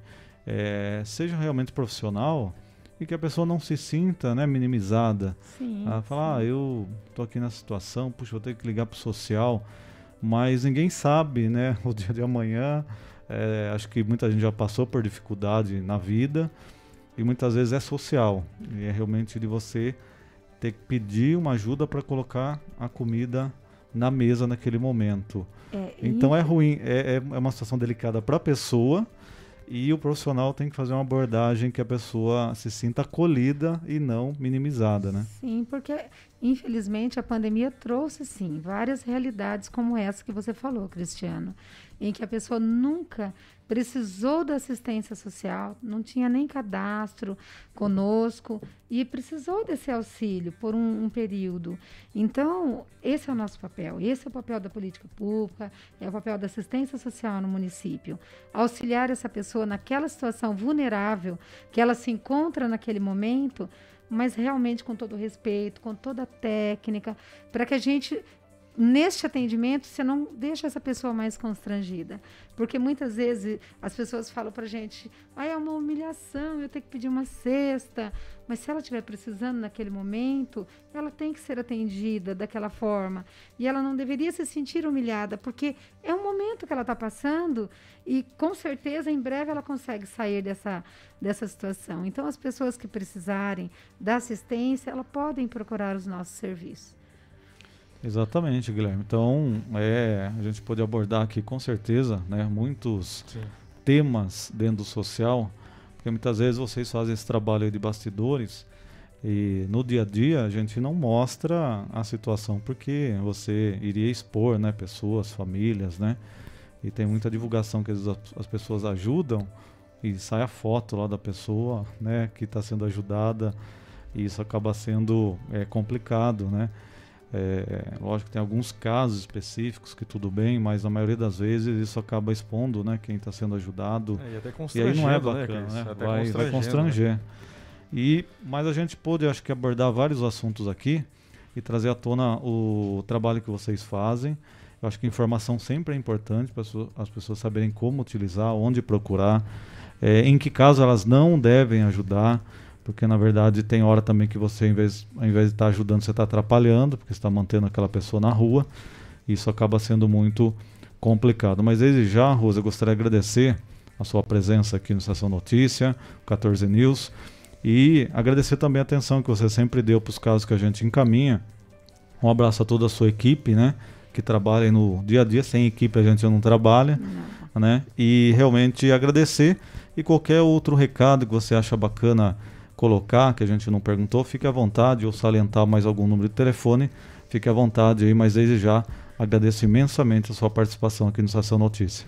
é, seja realmente profissional e que a pessoa não se sinta, né, minimizada. Sim. Ela fala, ah, eu tô aqui nessa situação, puxa, vou ter que ligar pro social, mas ninguém sabe, né, *laughs* o dia de amanhã É, acho que muita gente já passou por dificuldade na vida e muitas vezes é social. E é realmente de você ter que pedir uma ajuda para colocar a comida na mesa naquele momento. É, então é ruim, é, é uma situação delicada para a pessoa e o profissional tem que fazer uma abordagem que a pessoa se sinta acolhida e não minimizada, né? Sim, porque infelizmente a pandemia trouxe sim várias realidades como essa que você falou, Cristiano, em que a pessoa nunca precisou da assistência social, não tinha nem cadastro conosco e precisou desse auxílio por um, um, período. Então, esse é o nosso papel, esse é o papel da política pública, é o papel da assistência social no município. Auxiliar essa pessoa naquela situação vulnerável que ela se encontra naquele momento mas realmente com todo respeito, com toda a técnica, para que a gente neste atendimento, você não deixa essa pessoa mais constrangida. Porque muitas vezes as pessoas falam pra gente, ah, é uma humilhação, eu tenho que pedir uma cesta. Mas se ela estiver precisando naquele momento, ela tem que ser atendida daquela forma. E ela não deveria se sentir humilhada, porque é um momento que ela está passando e com certeza em breve ela consegue sair dessa, dessa situação. Então, as pessoas que precisarem da assistência, elas podem procurar os nossos serviços. Exatamente, Guilherme. Então, é, a gente pode abordar aqui com certeza né, muitos Sim. temas dentro do social, porque muitas vezes vocês fazem esse trabalho de bastidores e no dia a dia a gente não mostra a situação porque você iria expor né, pessoas, famílias, né? E tem muita divulgação que as, as pessoas ajudam e sai a foto lá da pessoa né, que está sendo ajudada e isso acaba sendo é, complicado, né? É, lógico que tem alguns casos específicos que tudo bem, mas na maioria das vezes isso acaba expondo né, quem está sendo ajudado. É, e, até e aí não é né, bacana, né? né? Vai, vai constranger. Né? E, mas a gente pôde, acho que, abordar vários assuntos aqui e trazer à tona o trabalho que vocês fazem. Eu acho que informação sempre é importante para as pessoas saberem como utilizar, onde procurar, é, em que caso elas não devem ajudar. Porque na verdade tem hora também que você, ao invés, ao invés de estar tá ajudando, você está atrapalhando, porque está mantendo aquela pessoa na rua. Isso acaba sendo muito complicado. Mas desde já, Rosa, eu gostaria de agradecer a sua presença aqui no Estação Notícia, 14 News, e agradecer também a atenção que você sempre deu para os casos que a gente encaminha. Um abraço a toda a sua equipe, né? Que trabalha no dia a dia. Sem equipe a gente não trabalha, né? E realmente agradecer. E qualquer outro recado que você acha bacana colocar, que a gente não perguntou, fique à vontade, ou salientar mais algum número de telefone, fique à vontade aí, mas desde já agradeço imensamente a sua participação aqui no Estação Notícia.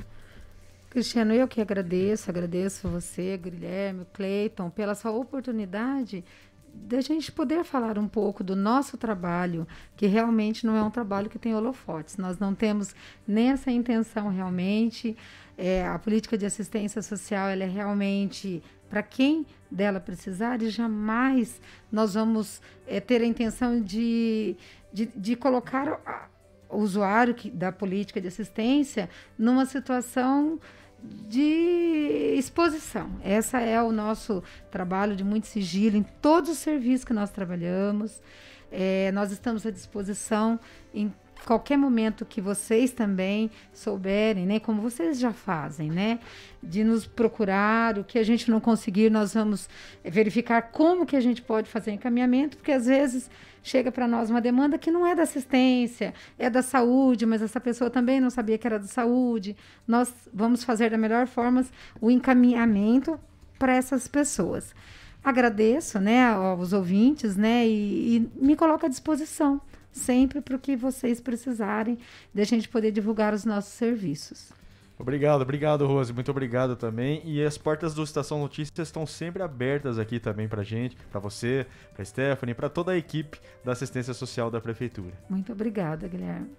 Cristiano, eu que agradeço, agradeço você, Guilherme, Cleiton, pela sua oportunidade da gente poder falar um pouco do nosso trabalho, que realmente não é um trabalho que tem holofotes. Nós não temos nem essa intenção realmente. É, a política de assistência social ela é realmente para quem dela precisar e jamais nós vamos é, ter a intenção de, de, de colocar o usuário que, da política de assistência numa situação de exposição. Essa é o nosso trabalho de muito sigilo em todos os serviços que nós trabalhamos. É, nós estamos à disposição em qualquer momento que vocês também souberem, né, como vocês já fazem, né, de nos procurar, o que a gente não conseguir, nós vamos verificar como que a gente pode fazer encaminhamento, porque às vezes chega para nós uma demanda que não é da assistência, é da saúde, mas essa pessoa também não sabia que era da saúde. Nós vamos fazer da melhor forma o encaminhamento para essas pessoas. Agradeço, né, aos ouvintes, né, e, e me coloco à disposição sempre para o que vocês precisarem, de a gente poder divulgar os nossos serviços. Obrigado, obrigado, Rose. Muito obrigado também. E as portas do Estação Notícias estão sempre abertas aqui também para gente, para você, para Stephanie, para toda a equipe da assistência social da prefeitura. Muito obrigada, Guilherme.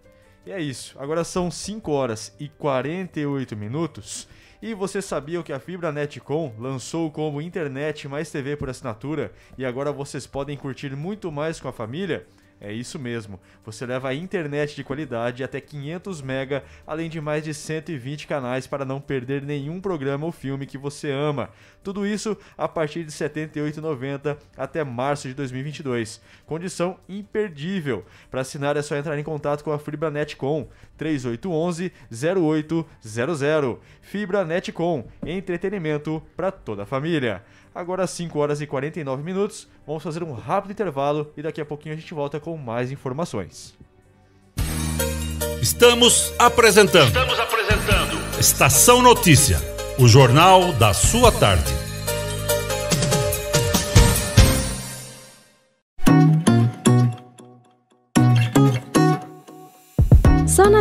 E é isso. Agora são 5 horas e 48 minutos. E você sabia que a Fibra Netcom lançou como internet mais TV por assinatura e agora vocês podem curtir muito mais com a família? É isso mesmo. Você leva a internet de qualidade até 500 mega, além de mais de 120 canais para não perder nenhum programa ou filme que você ama. Tudo isso a partir de R$ 78,90 até março de 2022. Condição imperdível. Para assinar é só entrar em contato com a FibraNetCom 3811 0800. FibraNetCom, entretenimento para toda a família. Agora 5 horas e 49 minutos, vamos fazer um rápido intervalo e daqui a pouquinho a gente volta com mais informações. Estamos apresentando. Estamos apresentando. Estação Notícia, o jornal da sua tarde.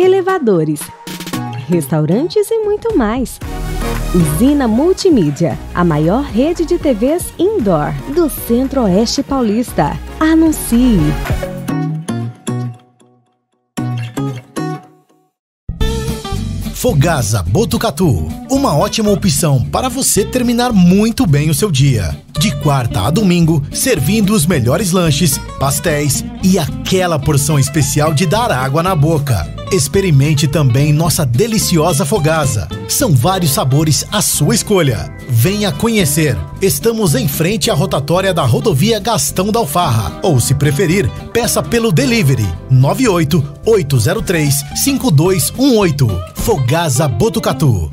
elevadores, restaurantes e muito mais. Usina Multimídia, a maior rede de TVs indoor do Centro-Oeste Paulista. Anuncie! Fogasa Botucatu, uma ótima opção para você terminar muito bem o seu dia. De quarta a domingo, servindo os melhores lanches, pastéis e aquela porção especial de dar água na boca. Experimente também nossa deliciosa fogasa. São vários sabores à sua escolha. Venha conhecer. Estamos em frente à rotatória da rodovia Gastão da Alfarra. Ou, se preferir, peça pelo delivery 98 803 5218. Fogasa Botucatu.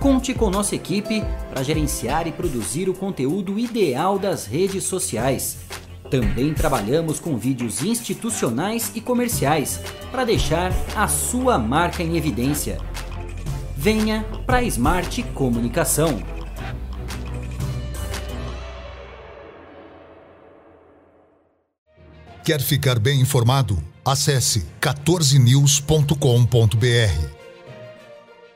Conte com nossa equipe para gerenciar e produzir o conteúdo ideal das redes sociais. Também trabalhamos com vídeos institucionais e comerciais para deixar a sua marca em evidência. Venha para a Smart Comunicação. Quer ficar bem informado? Acesse 14news.com.br.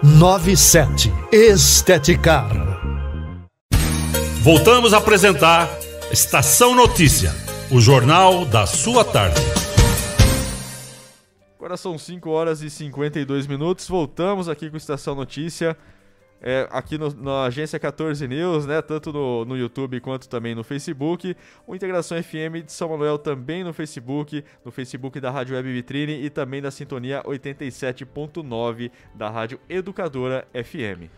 97. Esteticar. Voltamos a apresentar Estação Notícia, o jornal da sua tarde. Agora são 5 horas e 52 minutos. Voltamos aqui com Estação Notícia. É, aqui no, na agência 14 News, né? Tanto no, no YouTube quanto também no Facebook. O Integração FM de São Manuel também no Facebook, no Facebook da Rádio Web Vitrine e também da Sintonia 87.9 da Rádio Educadora FM.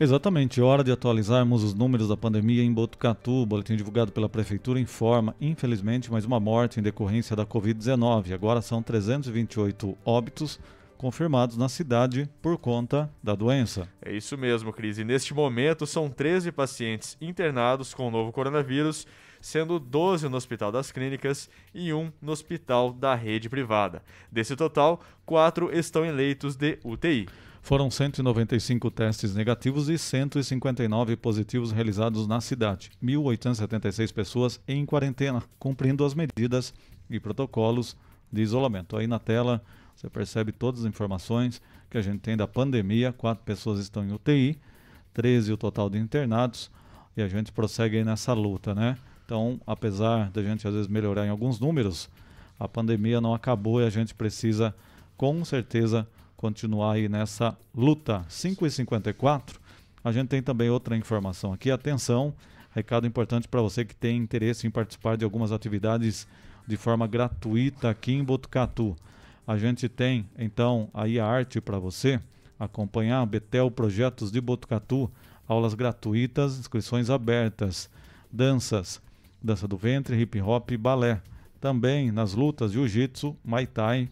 Exatamente, hora de atualizarmos os números da pandemia em Botucatu. O boletim divulgado pela Prefeitura informa, infelizmente, mais uma morte em decorrência da Covid-19. Agora são 328 óbitos, confirmados na cidade por conta da doença. É isso mesmo, Cris. E neste momento são 13 pacientes internados com o novo coronavírus, sendo 12 no Hospital das Clínicas e um no Hospital da Rede Privada. Desse total, quatro estão em leitos de UTI. Foram 195 testes negativos e 159 positivos realizados na cidade. 1.876 pessoas em quarentena, cumprindo as medidas e protocolos de isolamento. Aí na tela você percebe todas as informações que a gente tem da pandemia. Quatro pessoas estão em UTI, 13 o total de internados e a gente prossegue nessa luta, né? Então, apesar da gente às vezes melhorar em alguns números, a pandemia não acabou e a gente precisa com certeza continuar aí nessa luta. 5 e 54 a gente tem também outra informação aqui. Atenção, recado importante para você que tem interesse em participar de algumas atividades de forma gratuita aqui em Botucatu. A gente tem então aí a arte para você acompanhar Betel Projetos de Botucatu, aulas gratuitas, inscrições abertas, danças, dança do ventre, hip hop e balé. Também nas lutas jiu-jitsu, muay thai,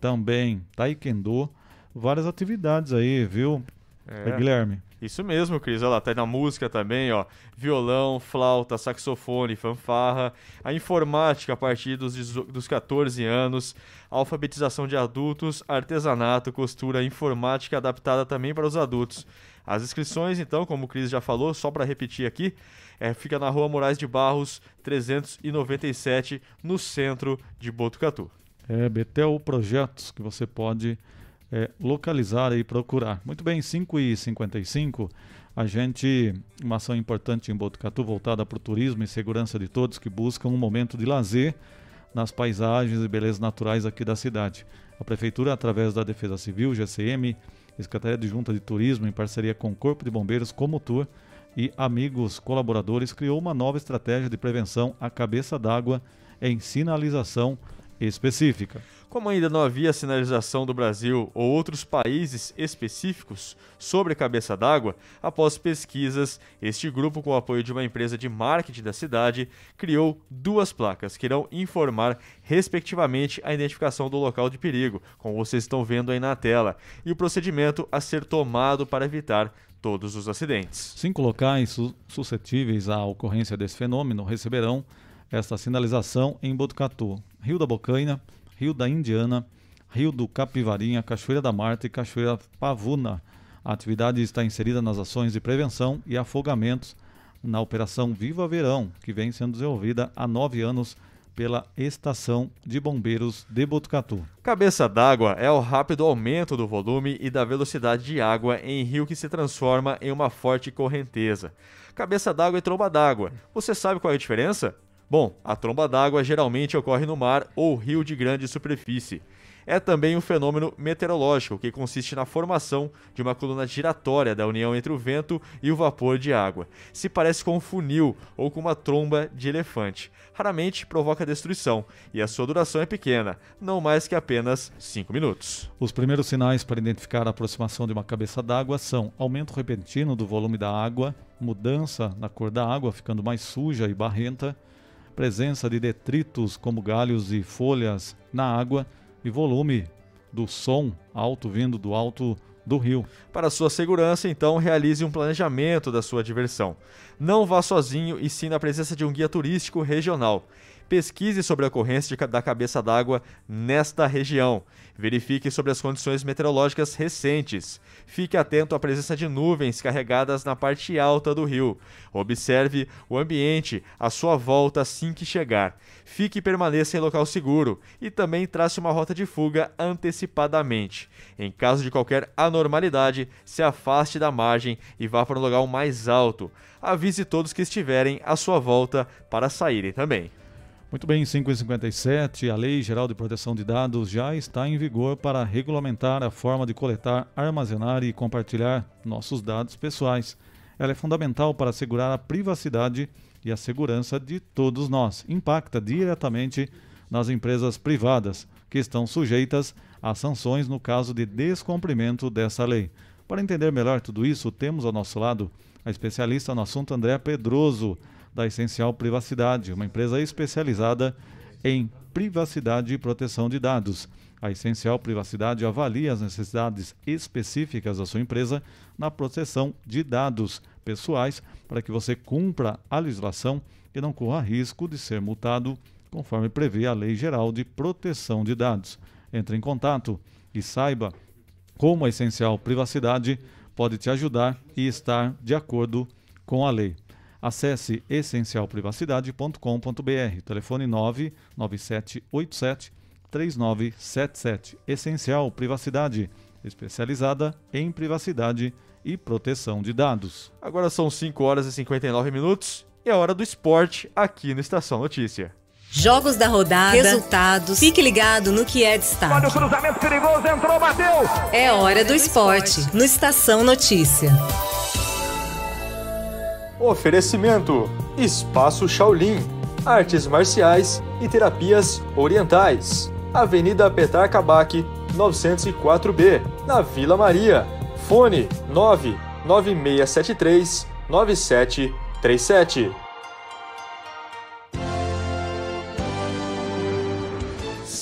também taekwondo, várias atividades aí, viu, é. Guilherme? Isso mesmo, Cris. Olha lá, tá aí na música também, ó. Violão, flauta, saxofone, fanfarra. A informática a partir dos, dos 14 anos. Alfabetização de adultos, artesanato, costura, informática adaptada também para os adultos. As inscrições, então, como o Cris já falou, só para repetir aqui, é, fica na rua Moraes de Barros, 397, no centro de Botucatu. É, Betel Projetos, que você pode é, localizar e procurar. Muito bem, 5 e 55 a gente, uma ação importante em Botucatu voltada para o turismo e segurança de todos que buscam um momento de lazer nas paisagens e belezas naturais aqui da cidade. A Prefeitura, através da Defesa Civil, GCM, Secretaria de Junta de Turismo, em parceria com o Corpo de Bombeiros, Comutur e amigos colaboradores, criou uma nova estratégia de prevenção à cabeça d'água em sinalização específica. Como ainda não havia sinalização do Brasil ou outros países específicos sobre cabeça d'água, após pesquisas, este grupo, com o apoio de uma empresa de marketing da cidade, criou duas placas que irão informar, respectivamente, a identificação do local de perigo, como vocês estão vendo aí na tela, e o procedimento a ser tomado para evitar todos os acidentes. Cinco locais su suscetíveis à ocorrência desse fenômeno receberão esta sinalização em Botucatu, Rio da Bocaina, Rio da Indiana, Rio do Capivarinha, Cachoeira da Marte e Cachoeira Pavuna. A atividade está inserida nas ações de prevenção e afogamentos na Operação Viva Verão, que vem sendo desenvolvida há nove anos pela Estação de Bombeiros de Botucatu. Cabeça d'água é o rápido aumento do volume e da velocidade de água em rio que se transforma em uma forte correnteza. Cabeça d'água e tromba d'água. Você sabe qual é a diferença? Bom, a tromba d'água geralmente ocorre no mar ou rio de grande superfície. É também um fenômeno meteorológico que consiste na formação de uma coluna giratória da união entre o vento e o vapor de água. Se parece com um funil ou com uma tromba de elefante. Raramente provoca destruição e a sua duração é pequena, não mais que apenas 5 minutos. Os primeiros sinais para identificar a aproximação de uma cabeça d'água são aumento repentino do volume da água, mudança na cor da água ficando mais suja e barrenta presença de detritos como galhos e folhas na água e volume do som alto vindo do alto do rio. Para sua segurança, então, realize um planejamento da sua diversão. Não vá sozinho e sim na presença de um guia turístico regional. Pesquise sobre a ocorrência da cabeça d'água nesta região. Verifique sobre as condições meteorológicas recentes. Fique atento à presença de nuvens carregadas na parte alta do rio. Observe o ambiente à sua volta assim que chegar. Fique e permaneça em local seguro e também trace uma rota de fuga antecipadamente. Em caso de qualquer anormalidade, se afaste da margem e vá para um lugar mais alto. Avise todos que estiverem à sua volta para saírem também. Muito bem, 557, a Lei Geral de Proteção de Dados já está em vigor para regulamentar a forma de coletar, armazenar e compartilhar nossos dados pessoais. Ela é fundamental para assegurar a privacidade e a segurança de todos nós. Impacta diretamente nas empresas privadas, que estão sujeitas a sanções no caso de descumprimento dessa lei. Para entender melhor tudo isso, temos ao nosso lado a especialista no assunto André Pedroso da Essencial Privacidade, uma empresa especializada em privacidade e proteção de dados. A Essencial Privacidade avalia as necessidades específicas da sua empresa na proteção de dados pessoais para que você cumpra a legislação e não corra risco de ser multado conforme prevê a Lei Geral de Proteção de Dados. Entre em contato e saiba como a Essencial Privacidade pode te ajudar e estar de acordo com a lei. Acesse essencialprivacidade.com.br, telefone 99787 3977. Essencial Privacidade, especializada em privacidade e proteção de dados. Agora são 5 horas e 59 minutos e é hora do esporte aqui no Estação Notícia. Jogos da rodada, resultados. Fique ligado no que é destaque. Olha o cruzamento perigoso, entrou, bateu. É hora do esporte no Estação Notícia. Oferecimento: Espaço Shaolin, artes marciais e terapias orientais. Avenida Petar Kabak, 904B, na Vila Maria. Fone 99673 9737.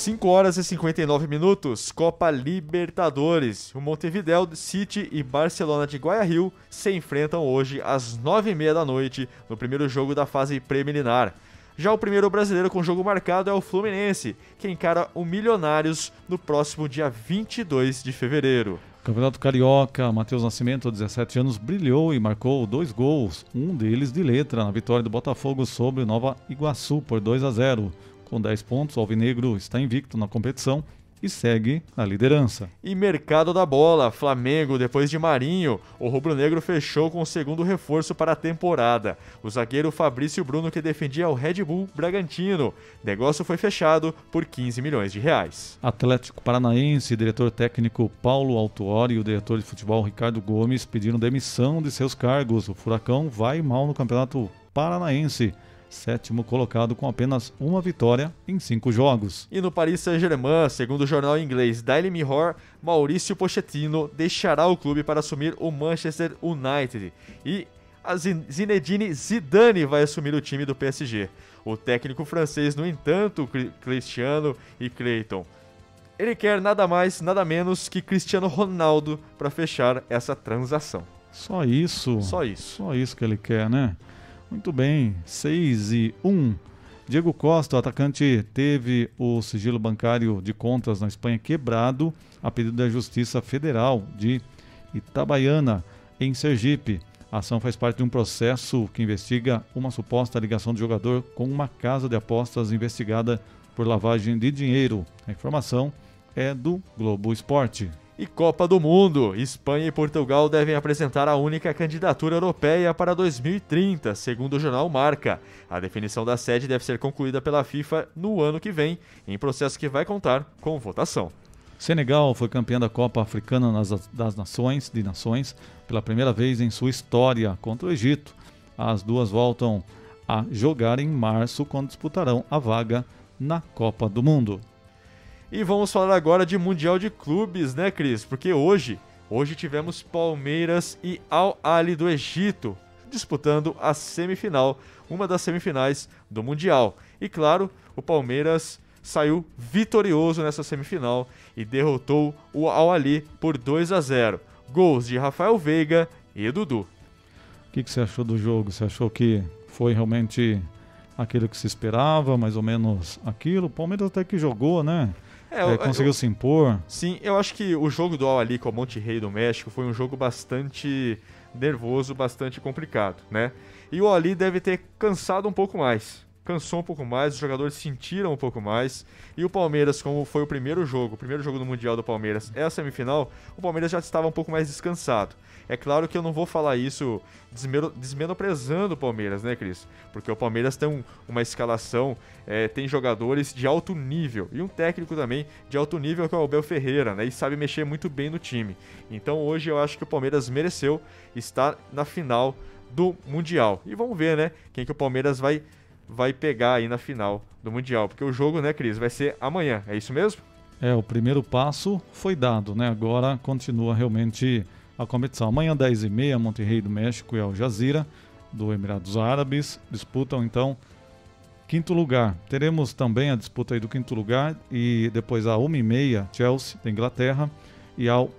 5 horas e 59 minutos, Copa Libertadores. O Montevideo City e Barcelona de Guayaquil se enfrentam hoje às 9h30 da noite no primeiro jogo da fase preliminar. Já o primeiro brasileiro com jogo marcado é o Fluminense, que encara o Milionários no próximo dia 22 de fevereiro. Campeonato Carioca, Matheus Nascimento, 17 anos, brilhou e marcou dois gols, um deles de letra, na vitória do Botafogo sobre Nova Iguaçu por 2 a 0. Com 10 pontos, o Alvinegro está invicto na competição e segue na liderança. E mercado da bola, Flamengo, depois de Marinho, o rubro-negro fechou com o segundo reforço para a temporada. O zagueiro Fabrício Bruno que defendia o Red Bull Bragantino. Negócio foi fechado por 15 milhões de reais. Atlético Paranaense, diretor técnico Paulo Autuori e o diretor de futebol Ricardo Gomes pediram demissão de seus cargos. O Furacão vai mal no Campeonato Paranaense sétimo colocado com apenas uma vitória em cinco jogos. E no Paris Saint-Germain, segundo o jornal inglês Daily Mirror, Maurício Pochettino deixará o clube para assumir o Manchester United e a Zinedine Zidane vai assumir o time do PSG. O técnico francês, no entanto, Cristiano e Clayton, ele quer nada mais, nada menos que Cristiano Ronaldo para fechar essa transação. Só isso? Só isso. Só isso que ele quer, né? Muito bem, 6 e 1. Diego Costa, o atacante, teve o sigilo bancário de contas na Espanha quebrado a pedido da Justiça Federal de Itabaiana, em Sergipe. A ação faz parte de um processo que investiga uma suposta ligação do jogador com uma casa de apostas investigada por lavagem de dinheiro. A informação é do Globo Esporte. E Copa do Mundo. Espanha e Portugal devem apresentar a única candidatura europeia para 2030, segundo o jornal Marca. A definição da sede deve ser concluída pela FIFA no ano que vem, em processo que vai contar com votação. Senegal foi campeã da Copa Africana das Nações de Nações pela primeira vez em sua história contra o Egito. As duas voltam a jogar em março quando disputarão a vaga na Copa do Mundo. E vamos falar agora de Mundial de Clubes, né, Cris? Porque hoje, hoje tivemos Palmeiras e Al Ali do Egito disputando a semifinal, uma das semifinais do Mundial. E claro, o Palmeiras saiu vitorioso nessa semifinal e derrotou o Al Ali por 2 a 0. Gols de Rafael Veiga e Dudu. O que, que você achou do jogo? Você achou que foi realmente aquilo que se esperava, mais ou menos aquilo? O Palmeiras até que jogou, né? É, é, conseguiu eu, se impor. Sim, eu acho que o jogo do Al Ali com o Monte Rei do México foi um jogo bastante nervoso, bastante complicado, né? E o Ali deve ter cansado um pouco mais. Cansou um pouco mais, os jogadores sentiram um pouco mais. E o Palmeiras, como foi o primeiro jogo, o primeiro jogo do Mundial do Palmeiras é a semifinal, o Palmeiras já estava um pouco mais descansado. É claro que eu não vou falar isso desmenosprezando o Palmeiras, né, Cris? Porque o Palmeiras tem um, uma escalação, é, tem jogadores de alto nível e um técnico também de alto nível que é o Abel Ferreira, né? E sabe mexer muito bem no time. Então hoje eu acho que o Palmeiras mereceu estar na final do Mundial. E vamos ver, né, quem que o Palmeiras vai vai pegar aí na final do Mundial, porque o jogo, né, Cris, vai ser amanhã. É isso mesmo? É, o primeiro passo foi dado, né? Agora continua realmente a competição. Amanhã, 10h30, Monterrey do México e Al Jazeera do Emirados Árabes disputam então Quinto lugar, teremos também a disputa aí do quinto lugar e depois a 1h30, Chelsea da Inglaterra e ao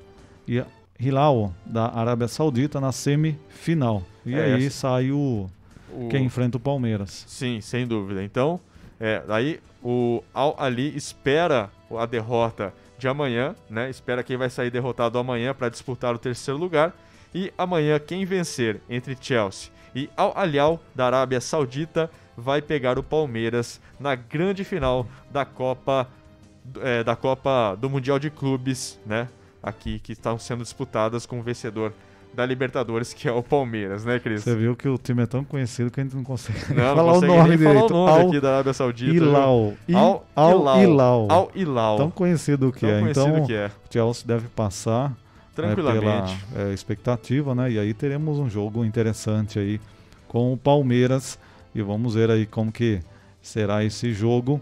e a Hilal da Arábia Saudita na semifinal. E É, aí essa- sai o, O- quem enfrenta o Palmeiras. Sim, sem dúvida. Então, é, aí o Al Ali espera a derrota de amanhã, né? Espera quem vai sair derrotado amanhã para disputar o terceiro lugar. E amanhã, quem vencer entre Chelsea e Al Hilal da Arábia Saudita vai pegar o Palmeiras na grande final da Copa é, da Copa do Mundial de Clubes, né? Aqui que estão sendo disputadas com o vencedor da Libertadores, que é o Palmeiras, né, Cris? Você viu que o time é tão conhecido que a gente não consegue Não, não *laughs* falar o consegue nome nem falar direito. o nome Al aqui da Arábia Saudita. Hilal. viu? I- Al Al Hilal. Hilal. Al Hilal. Tão conhecido que Tão é. conhecido então, que é. o Chelsea deve passar né, Tranquilamente. pela é, expectativa, né? E aí teremos um jogo interessante aí com o Palmeiras e vamos ver aí como que será esse jogo.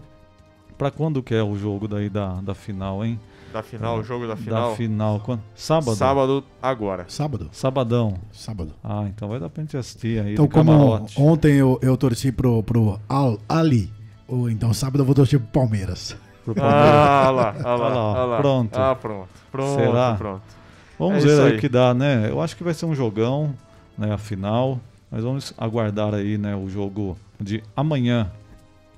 Para quando que é o jogo daí da, da final, hein? Da final, o jogo da final? Da final, quando? Sábado? Sábado agora. Sábado. Sabadão. Sábado. Ah, então vai dar pra gente assistir aí Então, como camarote. ontem eu, eu torci pro, pro Al Ali, ou então sábado eu vou torcer pro Palmeiras. Pro Ah, lá, ah lá, Olha lá, ah lá. pronto. Ah, pronto. Pronto, Será? pronto. Vamos É ver aí. o que dá, né? Eu acho que vai ser um jogão, né? A final. Mas vamos aguardar aí, né? O jogo de amanhã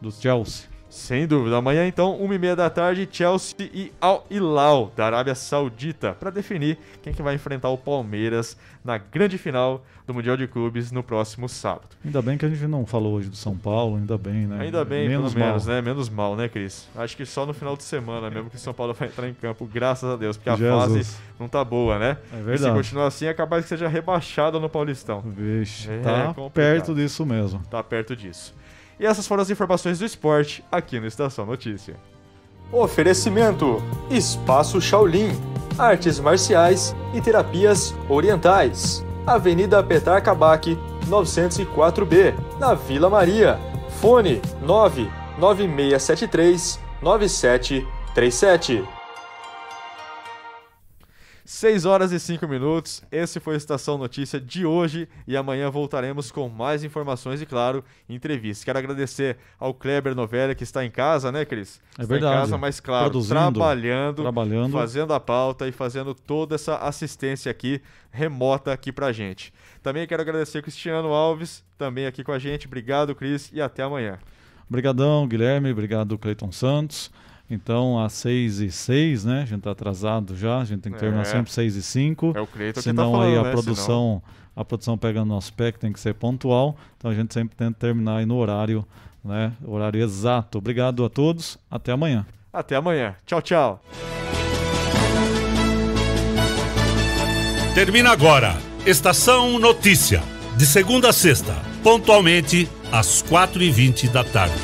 do Chelsea. Sem dúvida. Amanhã, então, 1h30 da tarde, Chelsea e Al Hilal, da Arábia Saudita, para definir quem que vai enfrentar o Palmeiras na grande final do Mundial de Clubes no próximo sábado. Ainda bem que a gente não falou hoje do São Paulo, ainda bem, né? Ainda bem, Menos pelo menos, mal. né? Menos mal, né, Cris? Acho que só no final de semana mesmo que o São Paulo *laughs* vai entrar em campo, graças a Deus, porque a Jesus. fase não tá boa, né? É E se verdade. continuar assim, é capaz que seja rebaixado no Paulistão. Vixe, É tá complicado. perto disso mesmo. Tá perto disso. E essas foram as informações do esporte aqui no Estação Notícia. Oferecimento: Espaço Shaolin, Artes Marciais e Terapias Orientais. Avenida Petar Kabak, 904B, na Vila Maria. Fone 99673 9737. 6 horas e 5 minutos. Esse foi a Estação Notícia de hoje e amanhã voltaremos com mais informações e, claro, entrevistas. Quero agradecer ao Kleber Novelli que está em casa, né, Cris? É está verdade. em casa, mas claro, Produzindo, trabalhando, trabalhando. fazendo a pauta e fazendo toda essa assistência aqui remota aqui pra gente. Também quero agradecer ao Cristiano Alves, também aqui com a gente. Obrigado, Cris, e até amanhã. Obrigadão, Guilherme. Obrigado, Cleiton Santos. Então, às 6 e 6, né? A gente tá atrasado já. A gente tem que terminar É. sempre 6 e 5. É o Cleiton que Senão tá aí falando, a né? produção, a produção pega no nosso pé, que tem que ser pontual. Então a gente sempre tenta terminar aí no horário, né? Horário exato. Obrigado a todos. Até amanhã. Até amanhã. Tchau, tchau. Termina agora. Estação Notícia. De segunda a sexta, pontualmente às 4h20 da tarde.